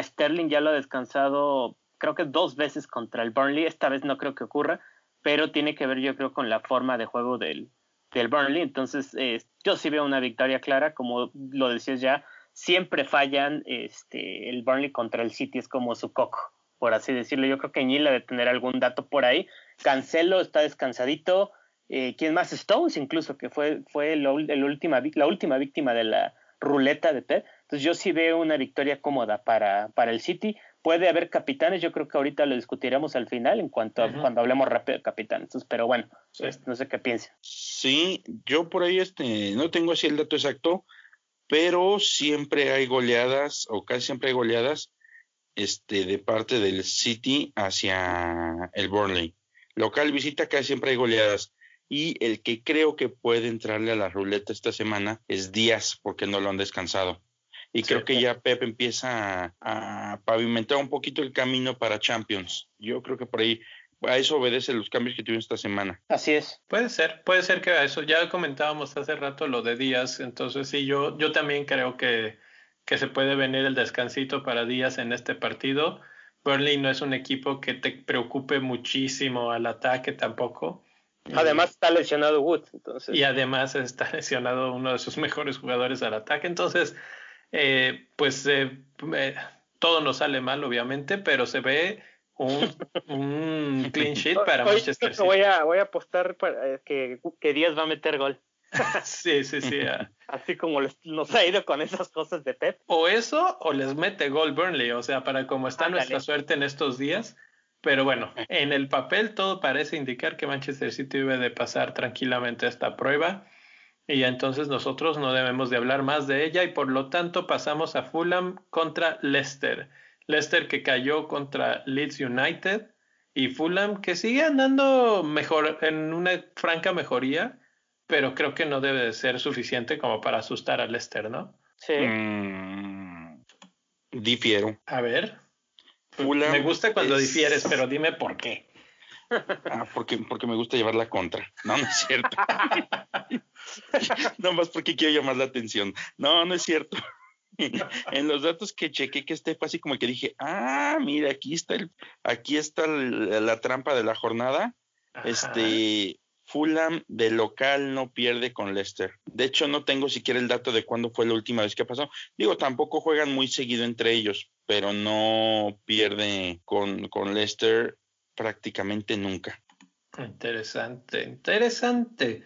Sterling ya lo ha descansado, creo que dos veces contra el Burnley. Esta vez no creo que ocurra, pero tiene que ver, yo creo, con la forma de juego del, del Burnley. Entonces, eh, yo sí veo una victoria clara, como lo decías ya. Siempre fallan este, el Burnley contra el City, es como su coco, por así decirlo. Yo creo que Ñila debe tener algún dato por ahí. Cancelo está descansadito. Eh, ¿Quién más? Stones, incluso, que fue, fue la, última, la última víctima de la ruleta de Pep. Entonces yo sí veo una victoria cómoda para, para el City. Puede haber capitanes, yo creo que ahorita lo discutiremos al final en cuanto a, cuando hablemos rápido de capitanes. pero bueno, pues, no sé qué piensa. Sí, yo por ahí este, no tengo así el dato exacto, pero siempre hay goleadas, o casi siempre hay goleadas, este, de parte del City hacia el Burnley. Local visita casi siempre hay goleadas. Y el que creo que puede entrarle a la ruleta esta semana es Díaz, porque no lo han descansado. Y creo que ya Pep empieza a, pavimentar un poquito el camino para Champions. Yo creo que por ahí a eso obedece los cambios que tuvieron esta semana. Así es. Puede ser, puede ser que a eso. Ya comentábamos hace rato lo de Díaz, entonces sí, yo, yo también creo que, que se puede venir el descansito para Díaz en este partido. Burnley no es un equipo que te preocupe muchísimo al ataque tampoco. Además está lesionado Wood, entonces. Y además está (laughs) lesionado uno de sus mejores jugadores al ataque, entonces, eh, pues eh, eh, todo nos sale mal, obviamente, pero se ve un, un clean sheet para Manchester City. Voy a, voy a apostar para que, que Díaz va a meter gol. (laughs) sí, sí, sí. Ah. Así como nos ha ido con esas cosas de Pep. O eso, o les mete gol Burnley, o sea, para como está nuestra suerte en estos días, pero bueno, en el papel todo parece indicar que Manchester City debe de pasar tranquilamente esta prueba y entonces nosotros no debemos de hablar más de ella y por lo tanto pasamos a Fulham contra Leicester. Leicester que cayó contra Leeds United y Fulham que sigue andando mejor en una franca mejoría, pero creo que no debe de ser suficiente como para asustar a Leicester, ¿no? Sí. Mm, difiero. A ver. Me gusta cuando difieres, pero dime por qué. (laughs) Ah, porque, porque me gusta llevar la contra. No, no es cierto. (laughs) (laughs) no más porque quiero llamar la atención. No, no es cierto. (laughs) en los datos que chequé que esté así como que dije, ah, mira, aquí está el, aquí está la trampa de la jornada. Este, Fulham de local no pierde con Leicester. De hecho, no tengo siquiera el dato de cuándo fue la última vez que pasó. Digo, tampoco juegan muy seguido entre ellos, pero no pierde con, con Leicester prácticamente nunca. Interesante, interesante.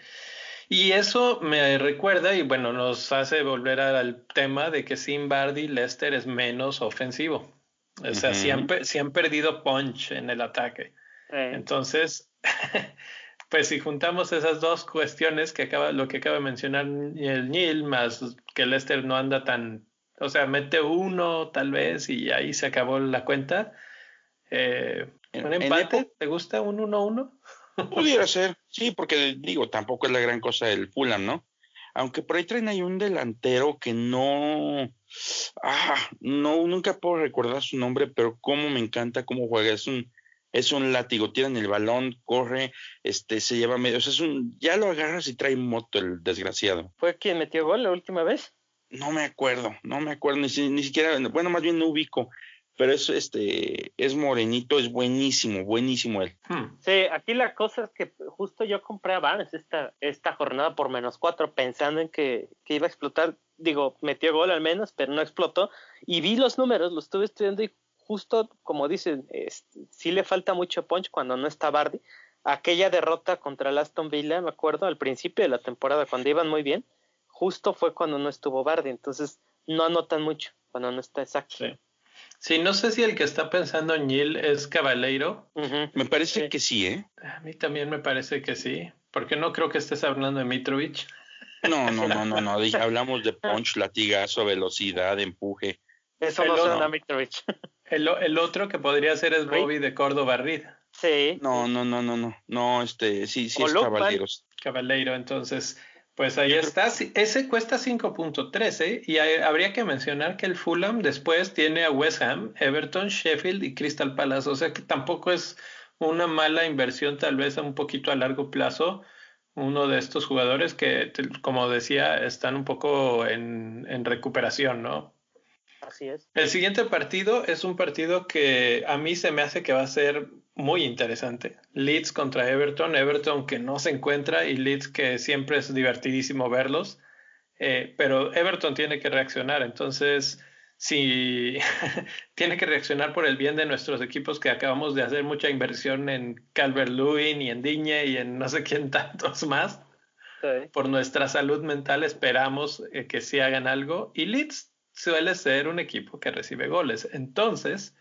Y eso me recuerda y bueno, nos hace volver al tema de que sin Bardi Leicester es menos ofensivo. O sea, siempre, si han, perdido punch en el ataque. Entonces, (laughs) pues si juntamos esas dos cuestiones que acaba, lo que acaba de mencionar el Neil, más que Lester no anda tan, o sea, mete uno tal vez y ahí se acabó la cuenta. Eh, ¿Un empate? ¿Te gusta un 1-1? Pudiera ser, sí, porque digo, tampoco es la gran cosa el Fulham, ¿no? Aunque por ahí traen ahí un delantero que no, ah, no, nunca puedo recordar su nombre, pero cómo me encanta cómo juega, es un, es un látigo, tiran el balón, corre, este, se lleva medio, o sea, es un, ya lo agarras y trae moto el desgraciado. ¿Fue quien metió gol la última vez? No me acuerdo, no me acuerdo, ni, ni siquiera, bueno, más bien no ubico, pero es, este, es morenito, es buenísimo, buenísimo él. Hmm. Sí, aquí la cosa es que justo yo compré a Barnes esta, esta jornada por menos cuatro, pensando en que, que iba a explotar, digo, metió gol al menos, pero no explotó, y vi los números, los estuve estudiando y justo como dicen, sí le falta mucho punch cuando no está Bardi. Aquella derrota contra el Aston Villa, me acuerdo, al principio de la temporada, cuando iban muy bien, justo fue cuando no estuvo Bardi, entonces no anotan mucho cuando no está exacto. Sí, no sé si el que está pensando Neil es Cabaleiro. Me parece que sí, ¿eh? A mí también me parece que sí, porque no creo que estés hablando de Mitrovic. No, no, no, no, no. (laughs) Hablamos de punch, latigazo, velocidad, empuje. Eso no suena a Mitrovic. (laughs) El, el, otro que podría ser es Bobby de Córdoba Reed. Sí. No, no, no, no, no. No, este, sí, sí es Caballeros. Caballero, entonces, pues ahí está. Ese cuesta 5.13 ¿eh? y habría que mencionar que el Fulham después tiene a West Ham, Everton, Sheffield y Crystal Palace. O sea que tampoco es una mala inversión, tal vez un poquito a largo plazo. Uno de estos jugadores que, como decía, están un poco en, en recuperación, ¿no? Así es. El siguiente partido es un partido que a mí se me hace que va a ser muy interesante. Leeds contra Everton, Everton que no se encuentra y Leeds que siempre es divertidísimo verlos, eh, pero Everton tiene que reaccionar, entonces si (laughs) tiene que reaccionar por el bien de nuestros equipos que acabamos de hacer mucha inversión en Calvert Lewin y en Diñe y en no sé quién (laughs) tantos más. Por nuestra salud mental esperamos eh, que sí hagan algo y Leeds suele ser un equipo que recibe goles. Entonces,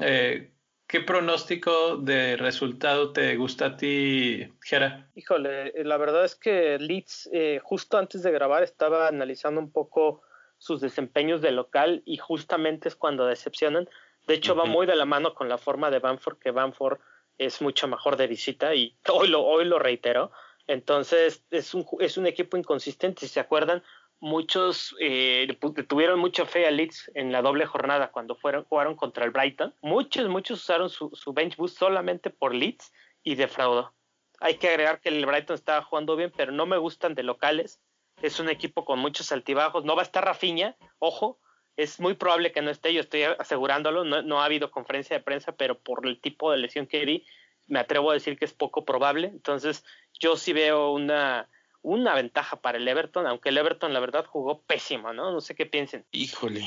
eh, ¿qué pronóstico de resultado te gusta a ti, Jera? Híjole, la verdad es que Leeds, eh, justo antes de grabar, estaba analizando un poco sus desempeños de local y justamente es cuando decepcionan. De hecho, va muy de la mano con la forma de Banford, que Banford es mucho mejor de visita y (laughs) hoy lo, hoy lo reitero. Entonces, es un, es un equipo inconsistente. Si se acuerdan, muchos eh, tuvieron mucha fe a Leeds en la doble jornada cuando fueron, jugaron contra el Brighton. Muchos, muchos usaron su, bench boost solamente por Leeds y defraudó. Hay que agregar que el Brighton estaba jugando bien, pero no me gustan de locales. Es un equipo con muchos altibajos. No va a estar Rafinha, ojo. Es muy probable que no esté, yo estoy asegurándolo. No, no ha habido conferencia de prensa, pero por el tipo de lesión que vi, me atrevo a decir que es poco probable. Entonces, yo sí veo una, una ventaja para el Everton, aunque el Everton la verdad jugó pésimo, ¿no? No sé qué piensen. Híjole.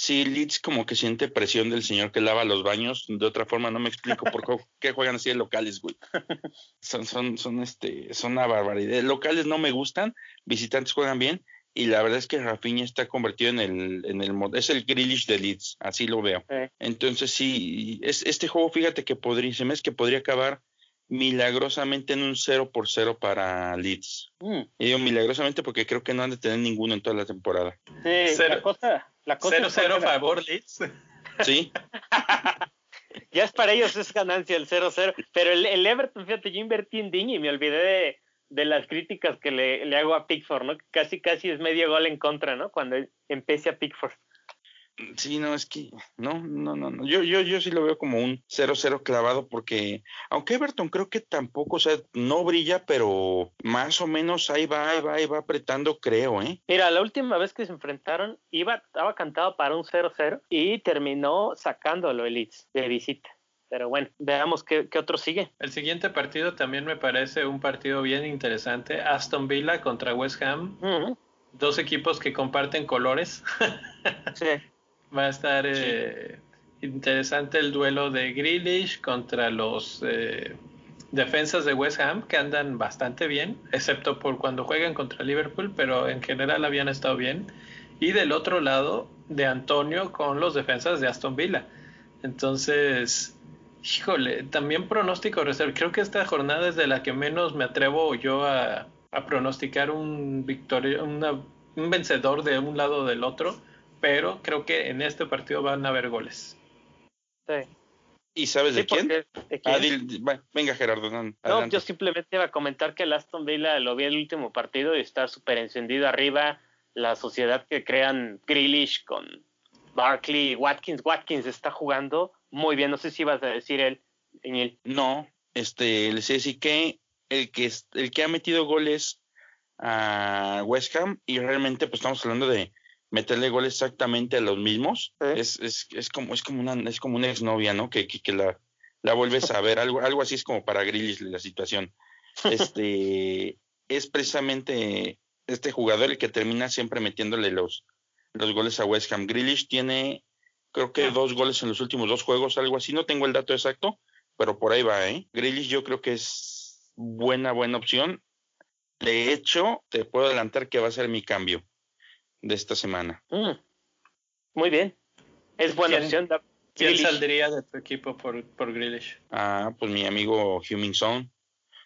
Sí, Leeds como que siente presión del señor que lava los baños. De otra forma, no me explico por qué (laughs) juegan así de locales, güey. Son, son, son, este, son una barbaridad. Locales no me gustan, visitantes juegan bien. Y la verdad es que Rafinha está convertido en el, en el es el Grealish de Leeds, así lo veo. Entonces sí, es, este juego, fíjate que podría, se me es que podría acabar milagrosamente en un 0 por 0 para Leeds. Mm. Y digo milagrosamente porque creo que no han de tener ninguno en toda la temporada. Sí, cero, la cosa, la cosa 0-0 favor Leeds. Sí. (laughs) ya es para ellos es ganancia el 0-0. Pero el, el, Everton, fíjate, yo invertí en Diñi y me olvidé de, de las críticas que le, le, hago a Pickford, ¿no? Casi, casi es medio gol en contra, ¿no? Cuando empecé a Pickford. Sí, no, es que no, no, no, no. Yo, yo, yo sí lo veo como un 0-0 clavado porque, aunque Everton creo que tampoco, o sea, no brilla, pero más o menos ahí va, ahí va, ahí va apretando, creo, ¿eh? Mira, la última vez que se enfrentaron, iba, estaba cantado para un 0-0 y terminó sacándolo el Leeds de visita. Pero bueno, veamos qué, qué, otro sigue. El siguiente partido también me parece un partido bien interesante. Aston Villa contra West Ham. Dos equipos que comparten colores. sí. Va a estar eh, interesante el duelo de Grealish contra los eh, defensas de West Ham, que andan bastante bien, excepto por cuando juegan contra Liverpool, pero en general habían estado bien. Y del otro lado, de Antonio con los defensas de Aston Villa. Entonces, híjole, también pronóstico reserva. Creo que esta jornada es de la que menos me atrevo yo a, pronosticar un, victoria, un vencedor de un lado o del otro pero creo que en este partido van a haber goles. Sí. ¿Y sabes de, quién? Ah, venga, Gerardo. No, yo simplemente iba a comentar que el Aston Villa lo vi el último partido y está súper encendido arriba. La sociedad que crean Grealish con Barkley, Watkins. Watkins está jugando muy bien. No sé si ibas a decir él. No, este, decir que el que el que ha metido goles a West Ham y realmente pues estamos hablando de meterle gol exactamente a los mismos. Es, es, es, como, es como una, es como una exnovia, ¿no? Que, que, la, la vuelves a ver, algo, algo así es como para Grillis la situación. Este (laughs) es precisamente este jugador el que termina siempre metiéndole los, los goles a West Ham. Grealish tiene, creo que dos goles en los últimos dos juegos, algo así. No tengo el dato exacto, pero por ahí va, ¿eh? Grealish yo creo que es buena, buena opción. De hecho, te puedo adelantar que va a ser mi cambio de esta semana. Mm. muy bien. Es buena opción. ¿Quién saldría de tu equipo por, por Grealish? Ah, pues mi amigo Huming Song,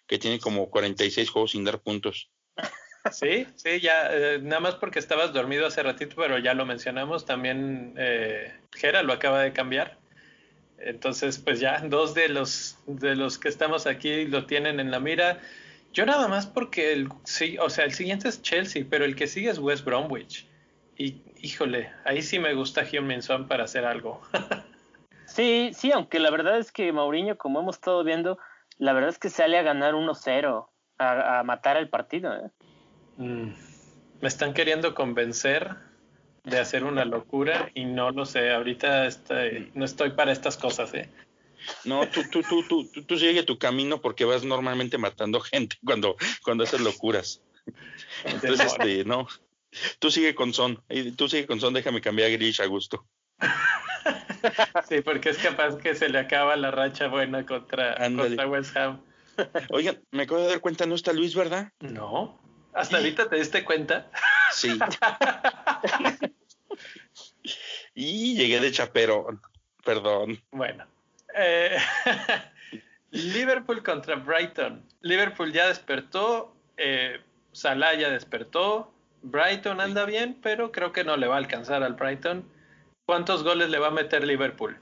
que tiene como 46 juegos sin dar puntos. (laughs) Sí, sí, ya, eh, nada más porque estabas dormido hace ratito, pero ya lo mencionamos, también eh, Gera lo acaba de cambiar. Entonces, pues ya, dos de los, de los que estamos aquí lo tienen en la mira. Yo nada más porque, el, sí, o sea, el siguiente es Chelsea, pero el que sigue es West Bromwich. Y, híjole, ahí sí me gusta Hume para hacer algo. (laughs) sí, sí, aunque la verdad es que Mauriño, como hemos estado viendo, la verdad es que sale a ganar 1-0, a, a, matar el partido. ¿eh? Mm, me están queriendo convencer de hacer una locura y no lo sé. Ahorita estoy, no estoy para estas cosas, ¿eh? No, tú, tú, tú, tú, tú, sigue tu camino porque vas normalmente matando (laughs) gente cuando, cuando haces locuras. Entonces, este, no. Tú sigue con Son. Tú sigue con Son, déjame cambiar a Grish a gusto. (laughs) Sí, porque es capaz que se le acaba la racha buena contra, contra West Ham. (laughs) Oigan, me acabo de dar cuenta, no está Luis, ¿verdad? No. ¿Hasta ahorita te diste cuenta? Sí. y llegué de chapero, perdón. Bueno. Eh, (laughs) Liverpool contra Brighton. Liverpool ya despertó, eh, Salah ya despertó, Brighton anda bien, pero creo que no le va a alcanzar al Brighton. ¿Cuántos goles le va a meter Liverpool?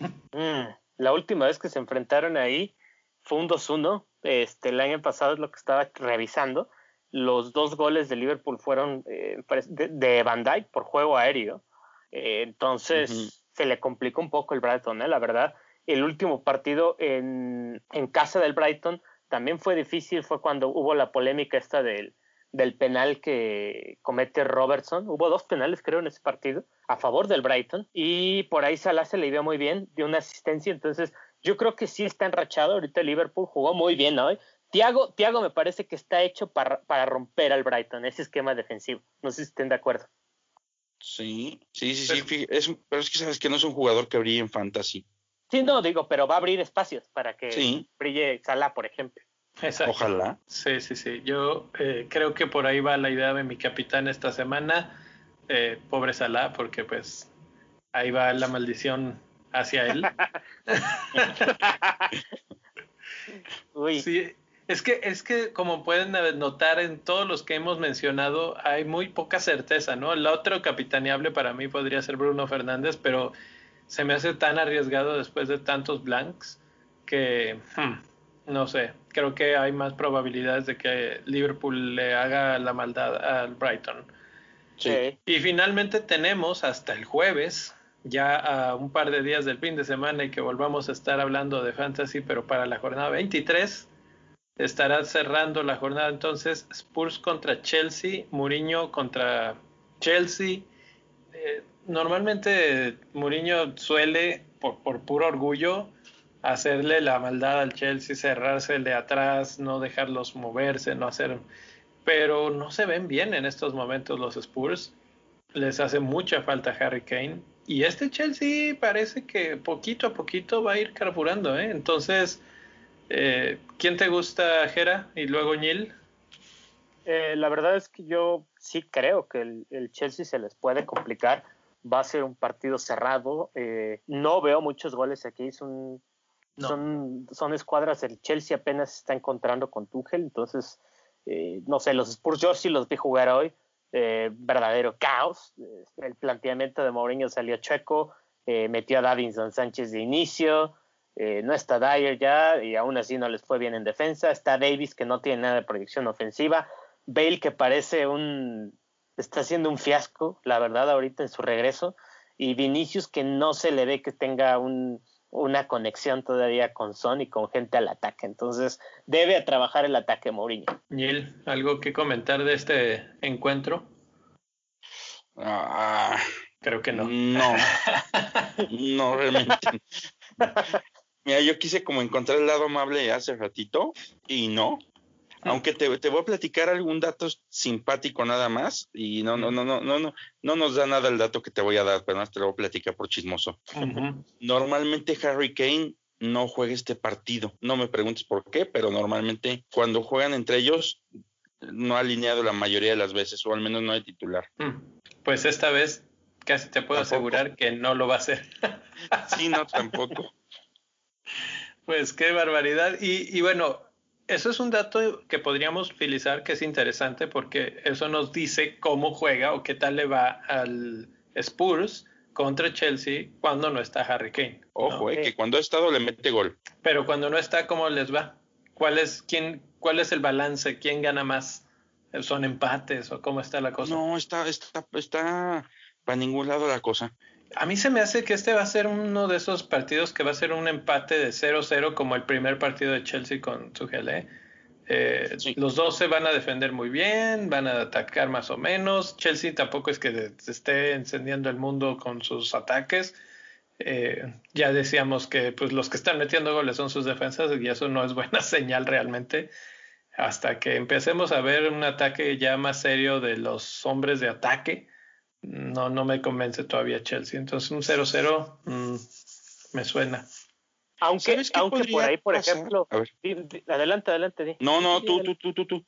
(laughs) Mm, la última vez que se enfrentaron ahí fue un 2-1. Este, el año pasado es lo que estaba revisando los dos goles de Liverpool fueron eh, de, Van Dijk por juego aéreo. Eh, entonces se le complicó un poco el Brighton, ¿eh? la verdad. El último partido en, en, casa del Brighton también fue difícil, fue cuando hubo la polémica esta del, del penal que comete Robertson. Hubo dos penales, creo, en ese partido a favor del Brighton. Y por ahí Salah se le dio muy bien, dio una asistencia. Entonces, yo creo que sí está enrachado. Ahorita Liverpool jugó muy bien hoy. Tiago, Tiago me parece que está hecho para, para romper al Brighton, ese esquema defensivo. No sé si estén de acuerdo. Sí, sí, sí, sí. Es, pero es que sabes que no es un jugador que brille en fantasy. Sí, no, digo, pero va a abrir espacios para que brille Salah, por ejemplo. Ojalá. Sí, sí, sí. Yo eh, creo que por ahí va la idea de mi capitán esta semana. Eh, pobre Salah, porque pues ahí va la maldición hacia él. (laughs) Uy. Sí, es que, es que como pueden notar en todos los que hemos mencionado, hay muy poca certeza, ¿no? El otro capitaneable para mí podría ser Bruno Fernández, pero se me hace tan arriesgado después de tantos blanks que, hmm, no sé, creo que hay más probabilidades de que Liverpool le haga la maldad al Brighton. Sí. Y finalmente tenemos hasta el jueves, ya a un par de días del fin de semana y que volvamos a estar hablando de fantasy, pero para la jornada 23 estará cerrando la jornada entonces Spurs contra Chelsea, Mourinho contra Chelsea. Normalmente Mourinho suele, por, por, puro orgullo, hacerle la maldad al Chelsea, cerrarse de atrás, no dejarlos moverse, no hacer... Pero no se ven bien en estos momentos los Spurs. Les hace mucha falta Harry Kane. Y este Chelsea parece que poquito a poquito va a ir carburando, ¿eh? Entonces eh, ¿Quién te gusta, Jera? Y luego Neil. Eh, la verdad es que yo sí creo que el, Chelsea se les puede complicar. Va a ser un partido cerrado. Eh, no veo muchos goles aquí. Son, son, son escuadras. El Chelsea apenas está encontrando con Tuchel. Entonces, no sé, los Spurs yo sí los vi jugar hoy. verdadero caos. El planteamiento de Mourinho salió checo. metió a Davinson Sánchez de inicio. Eh, no está Dyer ya y aún así no les fue bien en defensa. Está Davis que no tiene nada de proyección ofensiva. Bale que parece un... está haciendo un fiasco, la verdad, ahorita en su regreso. Y Vinicius que no se le ve que tenga un, una conexión todavía con Son y con gente al ataque. Entonces debe trabajar el ataque Mourinho. Neil, ¿algo que comentar de este encuentro? Ah, Creo que no. No, (laughs) no realmente. Mira, yo quise como encontrar el lado amable hace ratito y no. Aunque te, te, voy a platicar algún dato simpático nada más y no, no, no, no, no, no, no nos da nada el dato que te voy a dar, pero más te lo voy a platicar por chismoso. Normalmente Harry Kane no juega este partido. No me preguntes por qué, pero normalmente cuando juegan entre ellos no ha alineado la mayoría de las veces, o al menos no hay titular. Pues esta vez casi te puedo asegurar que no lo va a hacer. sí, no, tampoco. (laughs) Pues qué barbaridad. Y, y, bueno, eso es un dato que podríamos utilizar que es interesante porque eso nos dice cómo juega o qué tal le va al Spurs contra Chelsea cuando no está Harry Kane. Ojo, eh, que cuando ha estado le mete gol. Pero cuando no está, ¿cómo les va? ¿Cuál es, quién, cuál es el balance? ¿Quién gana más? ¿Son empates o cómo está la cosa? No, está, está, está para ningún lado la cosa. A mí se me hace que este va a ser uno de esos partidos que va a ser un empate de 0-0 como el primer partido de Chelsea con su ¿eh? eh Los dos se van a defender muy bien, van a atacar más o menos. Chelsea tampoco es que se esté encendiendo el mundo con sus ataques. Eh, ya decíamos que pues, los que están metiendo goles son sus defensas y eso no es buena (laughs) señal realmente. Hasta que empecemos a ver un ataque ya más serio de los hombres de ataque no, no me convence todavía Chelsea. Entonces un 0-0 mm, me suena. Aunque, aunque por ahí, por ejemplo, adelante, adelante. No, no, tú, tú, tú, tú, tú.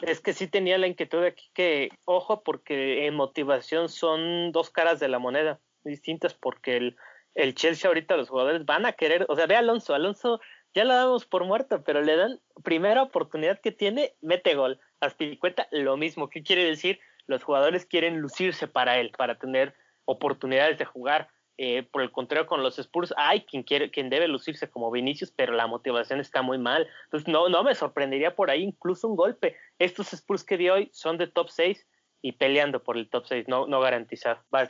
Es que sí tenía la inquietud aquí que, ojo, porque en motivación son dos caras de la moneda distintas, porque el, el Chelsea ahorita los jugadores van a querer, o sea, ve a Alonso, Alonso ya lo damos por muerto, pero le dan primera oportunidad que tiene, mete gol. Aspilicueta, lo mismo. ¿Qué quiere decir? Los jugadores quieren lucirse para él, para tener oportunidades de jugar. Eh, por el contrario, con los Spurs hay quien quiere, quien debe lucirse como Vinicius, pero la motivación está muy mal. Entonces, no, no me sorprendería por ahí incluso un golpe. Estos Spurs que vi hoy son de top 6 y peleando por el top 6, no, no garantizado. Vas,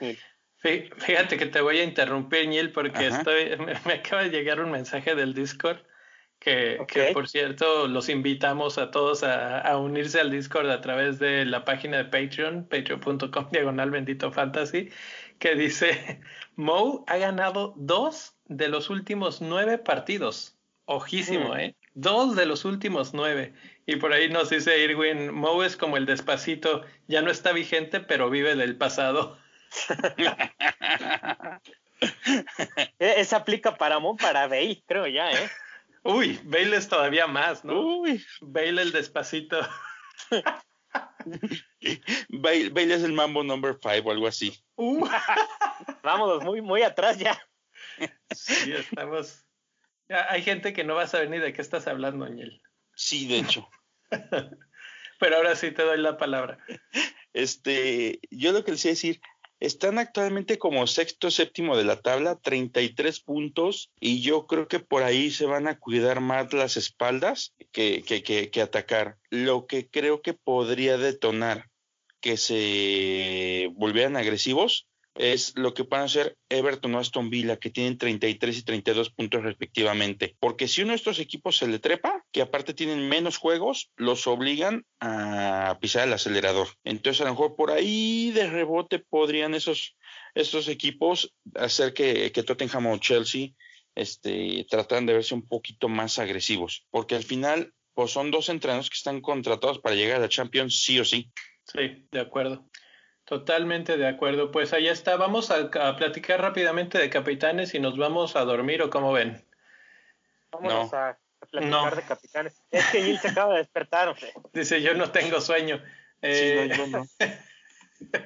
Fíjate que te voy a interrumpir, Neil, porque estoy, (laughs) me, acaba de llegar un mensaje del Discord que, por cierto los invitamos a todos a, unirse al Discord a través de la página de Patreon, patreon.com diagonal bendito fantasy, que dice, (laughs) Mo ha ganado dos de los últimos nueve partidos. Ojísimo, mm. ¿eh? Dos de los últimos nueve. Y por ahí nos dice Irwin, Mo es como el despacito, ya no está vigente, pero vive del pasado. (laughs) E, esa aplica para Mo, para Bey, creo ya, ¿eh? Uy, Bale es todavía más, ¿no? Uy, Bale el despacito. (laughs) Bale, es el Mambo number five o algo así. Uh. (laughs) Vámonos muy, muy atrás ya. Sí, estamos. hay gente que no va a saber ni de qué estás hablando, Ángel. Sí, de hecho. (laughs) Pero ahora sí te doy la palabra. Este, yo lo que les iba a decir, están actualmente como sexto, séptimo de la tabla, 33 puntos, y yo creo que por ahí se van a cuidar más las espaldas que, que, que, que atacar. Lo que creo que podría detonar que se volvieran agresivos es lo que pueden hacer Everton o Aston Villa, que tienen 33 y 32 puntos respectivamente. Porque si uno de estos equipos se le trepa, que aparte tienen menos juegos, los obligan a pisar el acelerador. Entonces, a lo mejor por ahí de rebote podrían esos, esos equipos hacer que, que Tottenham o Chelsea este, tratan de verse un poquito más agresivos. Porque al final, pues son dos entrenos que están contratados para llegar a la Champions sí o sí. Sí, de acuerdo. Totalmente de acuerdo. Pues ahí está. Vamos a, platicar rápidamente de capitanes y nos vamos a dormir o cómo ven. Vamos a, platicar de capitanes. Es que Gil se acaba de despertar. (laughs) Dice, yo no tengo sueño. Eh, sí, no, (laughs)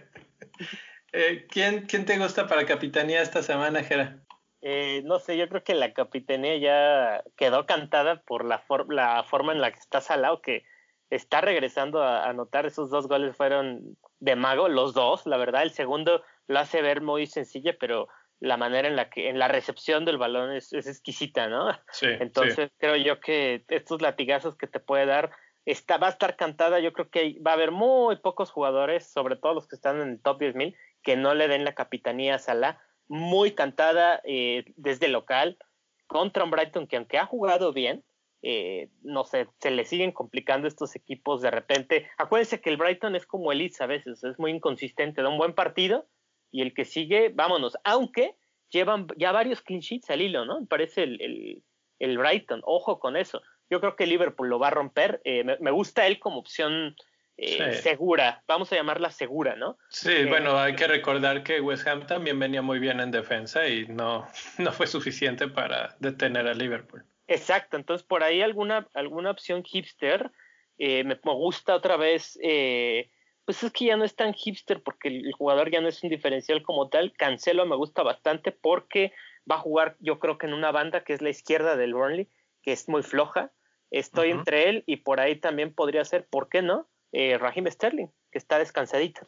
eh, ¿quién, ¿Quién te gusta para capitanía esta semana, Jera? Eh, no sé, yo creo que la capitanía ya quedó cantada por la, la forma en la que está Salao, que está regresando a anotar. Esos dos goles fueron de mago, los dos, la verdad. El segundo lo hace ver muy sencilla, pero la manera en la que, en la recepción del balón es, exquisita, ¿no? Sí, Entonces creo yo que estos latigazos que te puede dar, está, va a estar cantada. Yo creo que va a haber muy pocos jugadores, sobre todo los que están en el top 10.000, que no le den la capitanía a Salah. Muy cantada eh, desde local contra un Brighton que aunque ha jugado bien, eh, no sé, se le siguen complicando estos equipos de repente. Acuérdense que el Brighton es como el Leeds a veces, es muy inconsistente, da un buen partido y el que sigue, vámonos, aunque llevan ya varios clean sheets al hilo, ¿no? Parece el, el, Brighton, ojo con eso. Yo creo que Liverpool lo va a romper, eh, me, gusta él como opción eh, segura, vamos a llamarla segura, ¿no? Sí, bueno, hay que recordar que West Ham también venía muy bien en defensa y no, (laughs) no fue suficiente para detener a Liverpool. Exacto, entonces por ahí alguna, alguna opción hipster. Eh, me, gusta otra vez eh, pues es que ya no es tan hipster porque el jugador ya no es un diferencial como tal. Cancelo me gusta bastante porque va a jugar yo creo que en una banda que es la izquierda del Burnley, que es muy floja. Estoy entre él y por ahí también podría ser, ¿por qué no? Eh, Raheem Sterling, que está descansadito.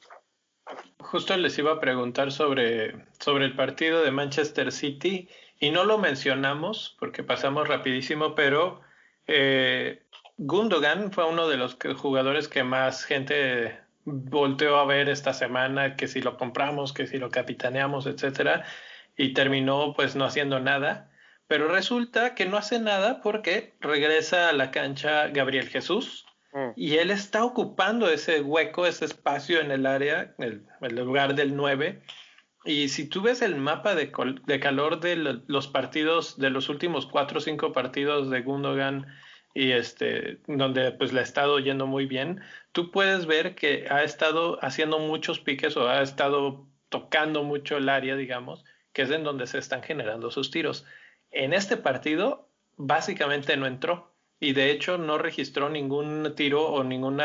Justo les iba a preguntar sobre, sobre el partido de Manchester City y no lo mencionamos porque pasamos rapidísimo, pero eh, Gundogan fue uno de los jugadores que más gente volteó a ver esta semana, que si lo compramos, que si lo capitaneamos, etcétera, y terminó pues no haciendo nada. Pero resulta que no hace nada porque regresa a la cancha Gabriel Jesús mm. y él está ocupando ese hueco, ese espacio en el área, el, el lugar del 9. Y si tú ves el mapa de, de calor de los partidos, de los últimos cuatro o cinco partidos de Gundogan, y este, donde pues le ha estado yendo muy bien, tú puedes ver que ha estado haciendo muchos piques o ha estado tocando mucho el área, digamos, que es en donde se están generando sus tiros. En este partido, básicamente no entró y de hecho no registró ningún tiro o ningún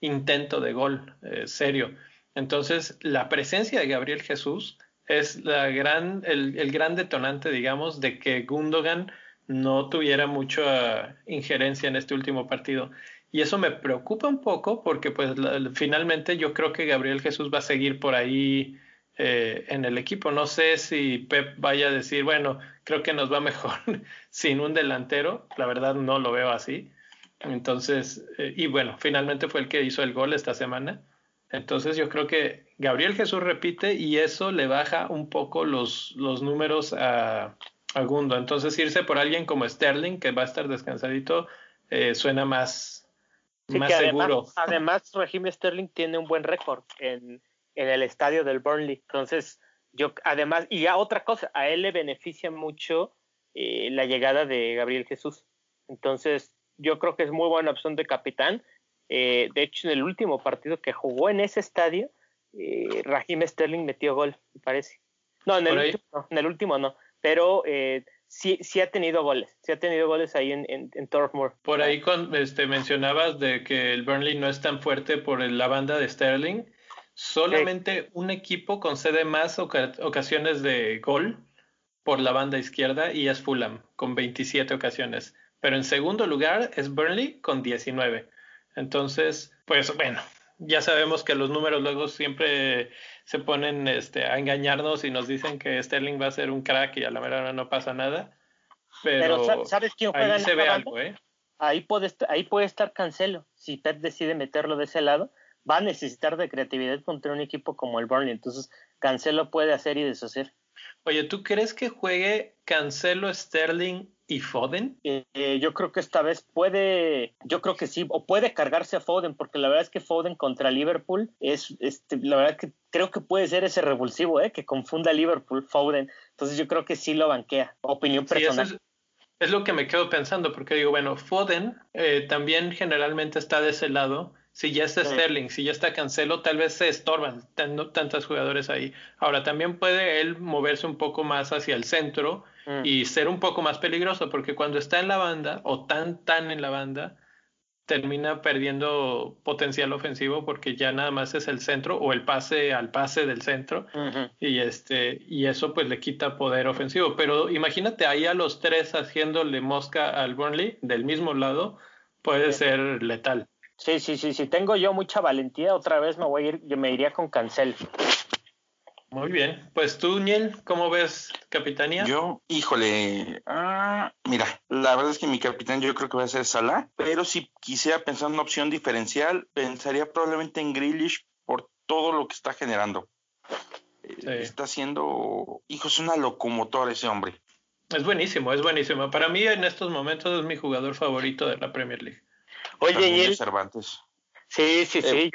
intento de gol eh, serio. Entonces, la presencia de Gabriel Jesús es la gran, el, gran detonante, digamos, de que Gundogan no tuviera mucha injerencia en este último partido. Y eso me preocupa un poco porque pues finalmente yo creo que Gabriel Jesús va a seguir por ahí eh, en el equipo. No sé si Pep vaya a decir, bueno, creo que nos va mejor (laughs) sin un delantero. La verdad no lo veo así. Entonces, eh, y bueno, finalmente fue el que hizo el gol esta semana. Entonces yo creo que Gabriel Jesús repite y eso le baja un poco los, los números a, Segundo, Entonces irse por alguien como Sterling, que va a estar descansadito, eh, suena más, más seguro. Además, Raheem Sterling tiene un buen récord en, en el estadio del Burnley. Entonces, yo además, y ya otra cosa, a él le beneficia mucho eh, la llegada de Gabriel Jesús. Entonces, yo creo que es muy buena opción de capitán. Eh, de hecho, en el último partido que jugó en ese estadio, eh, Raheem Sterling metió gol, me parece. No, en el, último, no, en el último no pero eh, sí, sí ha tenido goles, sí ha tenido goles ahí en, en, en Por ahí con, este, mencionabas de que el Burnley no es tan fuerte por la banda de Sterling. Solamente un equipo concede más ocasiones de gol por la banda izquierda y es Fulham con 27 ocasiones. Pero en segundo lugar es Burnley con 19. Entonces, pues bueno, ya sabemos que los números luego siempre se ponen este, a engañarnos y nos dicen que Sterling va a ser un crack y a la verdad no pasa nada. Pero, ¿sabes quién juega ahí se ve algo, ¿eh? Ahí puede, ahí puede estar Cancelo. Si Pep decide meterlo de ese lado, va a necesitar de creatividad contra un equipo como el Burnley. Entonces, Cancelo puede hacer y deshacer. Oye, ¿tú crees que juegue Cancelo, Sterling y Foden? Eh, yo creo que esta vez puede, yo creo que sí, o puede cargarse a Foden, porque la verdad es que Foden contra Liverpool es, este, la verdad que creo que puede ser ese revulsivo, ¿eh? que confunda a Liverpool, Foden. Entonces yo creo que sí lo banquea. Opinión personal. es, lo que me quedo pensando, porque digo, bueno, Foden eh, también generalmente está de ese lado si ya está Sterling, si ya está Cancelo, tal vez se estorban tantos jugadores ahí. Ahora, también puede él moverse un poco más hacia el centro mm. y ser un poco más peligroso, porque cuando está en la banda, o tan, tan en la banda, termina perdiendo potencial ofensivo porque ya nada más es el centro o el pase al pase del centro y este y eso pues le quita poder ofensivo pero imagínate ahí a los tres haciéndole mosca al Burnley del mismo lado puede ser letal Sí, sí, sí, si tengo yo mucha valentía, otra vez me voy a ir, yo me iría con Cancel. Muy bien, pues tú, Niel, ¿cómo ves capitanía? Yo, híjole, ah, mira, la verdad es que mi capitán yo creo que va a ser Salah, pero si quisiera pensar en una opción diferencial, pensaría probablemente en Grealish por todo lo que está generando. Eh, está haciendo, hijo, es una locomotora ese hombre. Es buenísimo, es buenísimo. Para mí en estos momentos es mi jugador favorito de la Premier League. Oye, y él... Cervantes. Sí, sí, sí. Eh,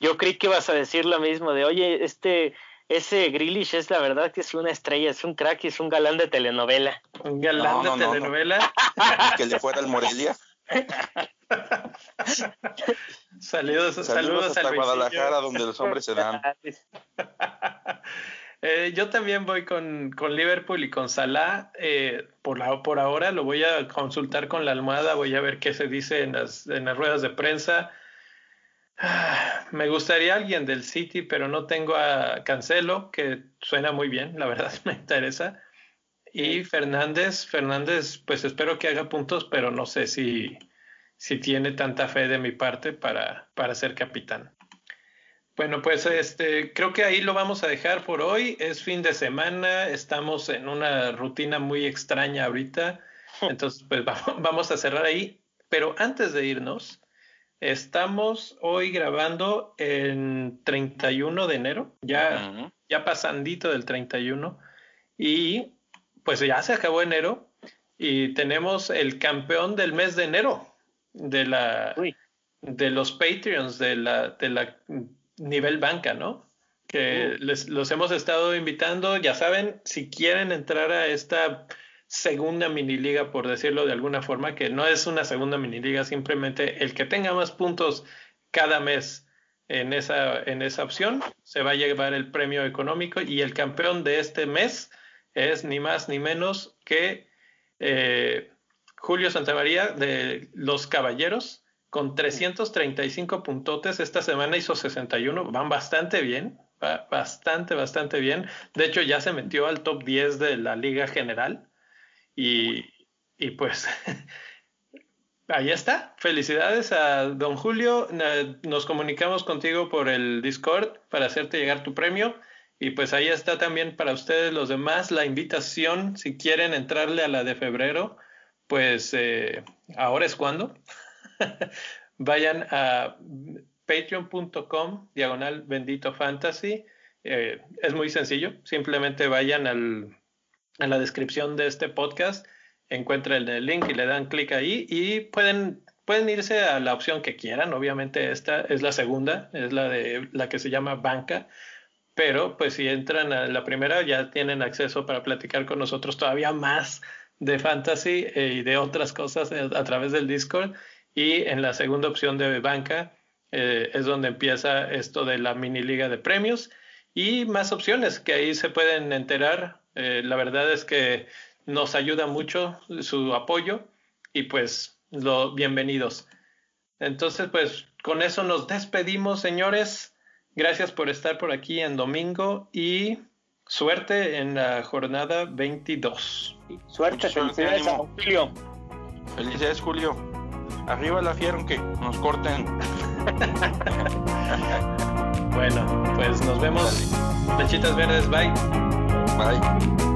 yo, creí que ibas a decir lo mismo de, oye, este, ese Grillish es la verdad que es una estrella, es un crack y es un galán de telenovela. Un galán de telenovela. (laughs) que le fuera al Morelia. (laughs) saludos, saludos, saludos hasta Guadalajara, donde los hombres se dan. (laughs) Eh, yo también voy con, con, Liverpool y con Salah. Eh, por, la, por ahora lo voy a consultar con la almohada, voy a ver qué se dice en las, en las ruedas de prensa. Ah, me gustaría alguien del City, pero no tengo a Cancelo, que suena muy bien, la verdad (laughs) me interesa. Y Fernández, Fernández, pues espero que haga puntos, pero no sé si, si tiene tanta fe de mi parte para, para ser capitán. Bueno, pues este, creo que ahí lo vamos a dejar por hoy. Es fin de semana, estamos en una rutina muy extraña ahorita, (laughs) entonces pues vamos a cerrar ahí. Pero antes de irnos, estamos hoy grabando en 31 de enero, ya, ya pasandito del 31, y pues ya se acabó enero y tenemos el campeón del mes de enero de la de los Patreons de la de la nivel banca, ¿no? Que uh. les, los hemos estado invitando, ya saben, si quieren entrar a esta segunda mini liga, por decirlo de alguna forma, que no es una segunda mini liga, simplemente el que tenga más puntos cada mes en esa, en esa opción se va a llevar el premio económico y el campeón de este mes es ni más ni menos que eh, Julio Santamaría de Los Caballeros con 335 puntotes. Esta semana hizo 61, van bastante bien, bastante, bastante bien. De hecho, ya se metió al top 10 de la Liga General y, y pues (laughs) ahí está. Felicidades a don Julio. Nos comunicamos contigo por el Discord para hacerte llegar tu premio. Y pues ahí está también para ustedes los demás la invitación, si quieren entrarle a la de febrero, pues eh, ahora es cuando. (laughs) Vayan a patreon.com diagonal bendito fantasy. Eh, es muy sencillo, simplemente vayan al, a la descripción de este podcast, encuentren el link y le dan clic ahí y pueden, pueden irse a la opción que quieran. Obviamente esta es la segunda, es la de la que se llama banca pero pues si entran a la primera ya tienen acceso para platicar con nosotros todavía más de fantasy eh, y de otras cosas eh, a través del Discord. Y en la segunda opción de banca eh, es donde empieza esto de la mini liga de premios y más opciones que ahí se pueden enterar. La verdad es que nos ayuda mucho su apoyo y pues lo bienvenidos. Entonces pues con eso nos despedimos señores. Gracias por estar por aquí en domingo y suerte en la jornada 22. Suerte, felicidades a Julio. Felicidades, Julio. Arriba la fiera, que nos corten. (laughs) bueno, pues nos vemos. Lechitas verdes, bye. Bye.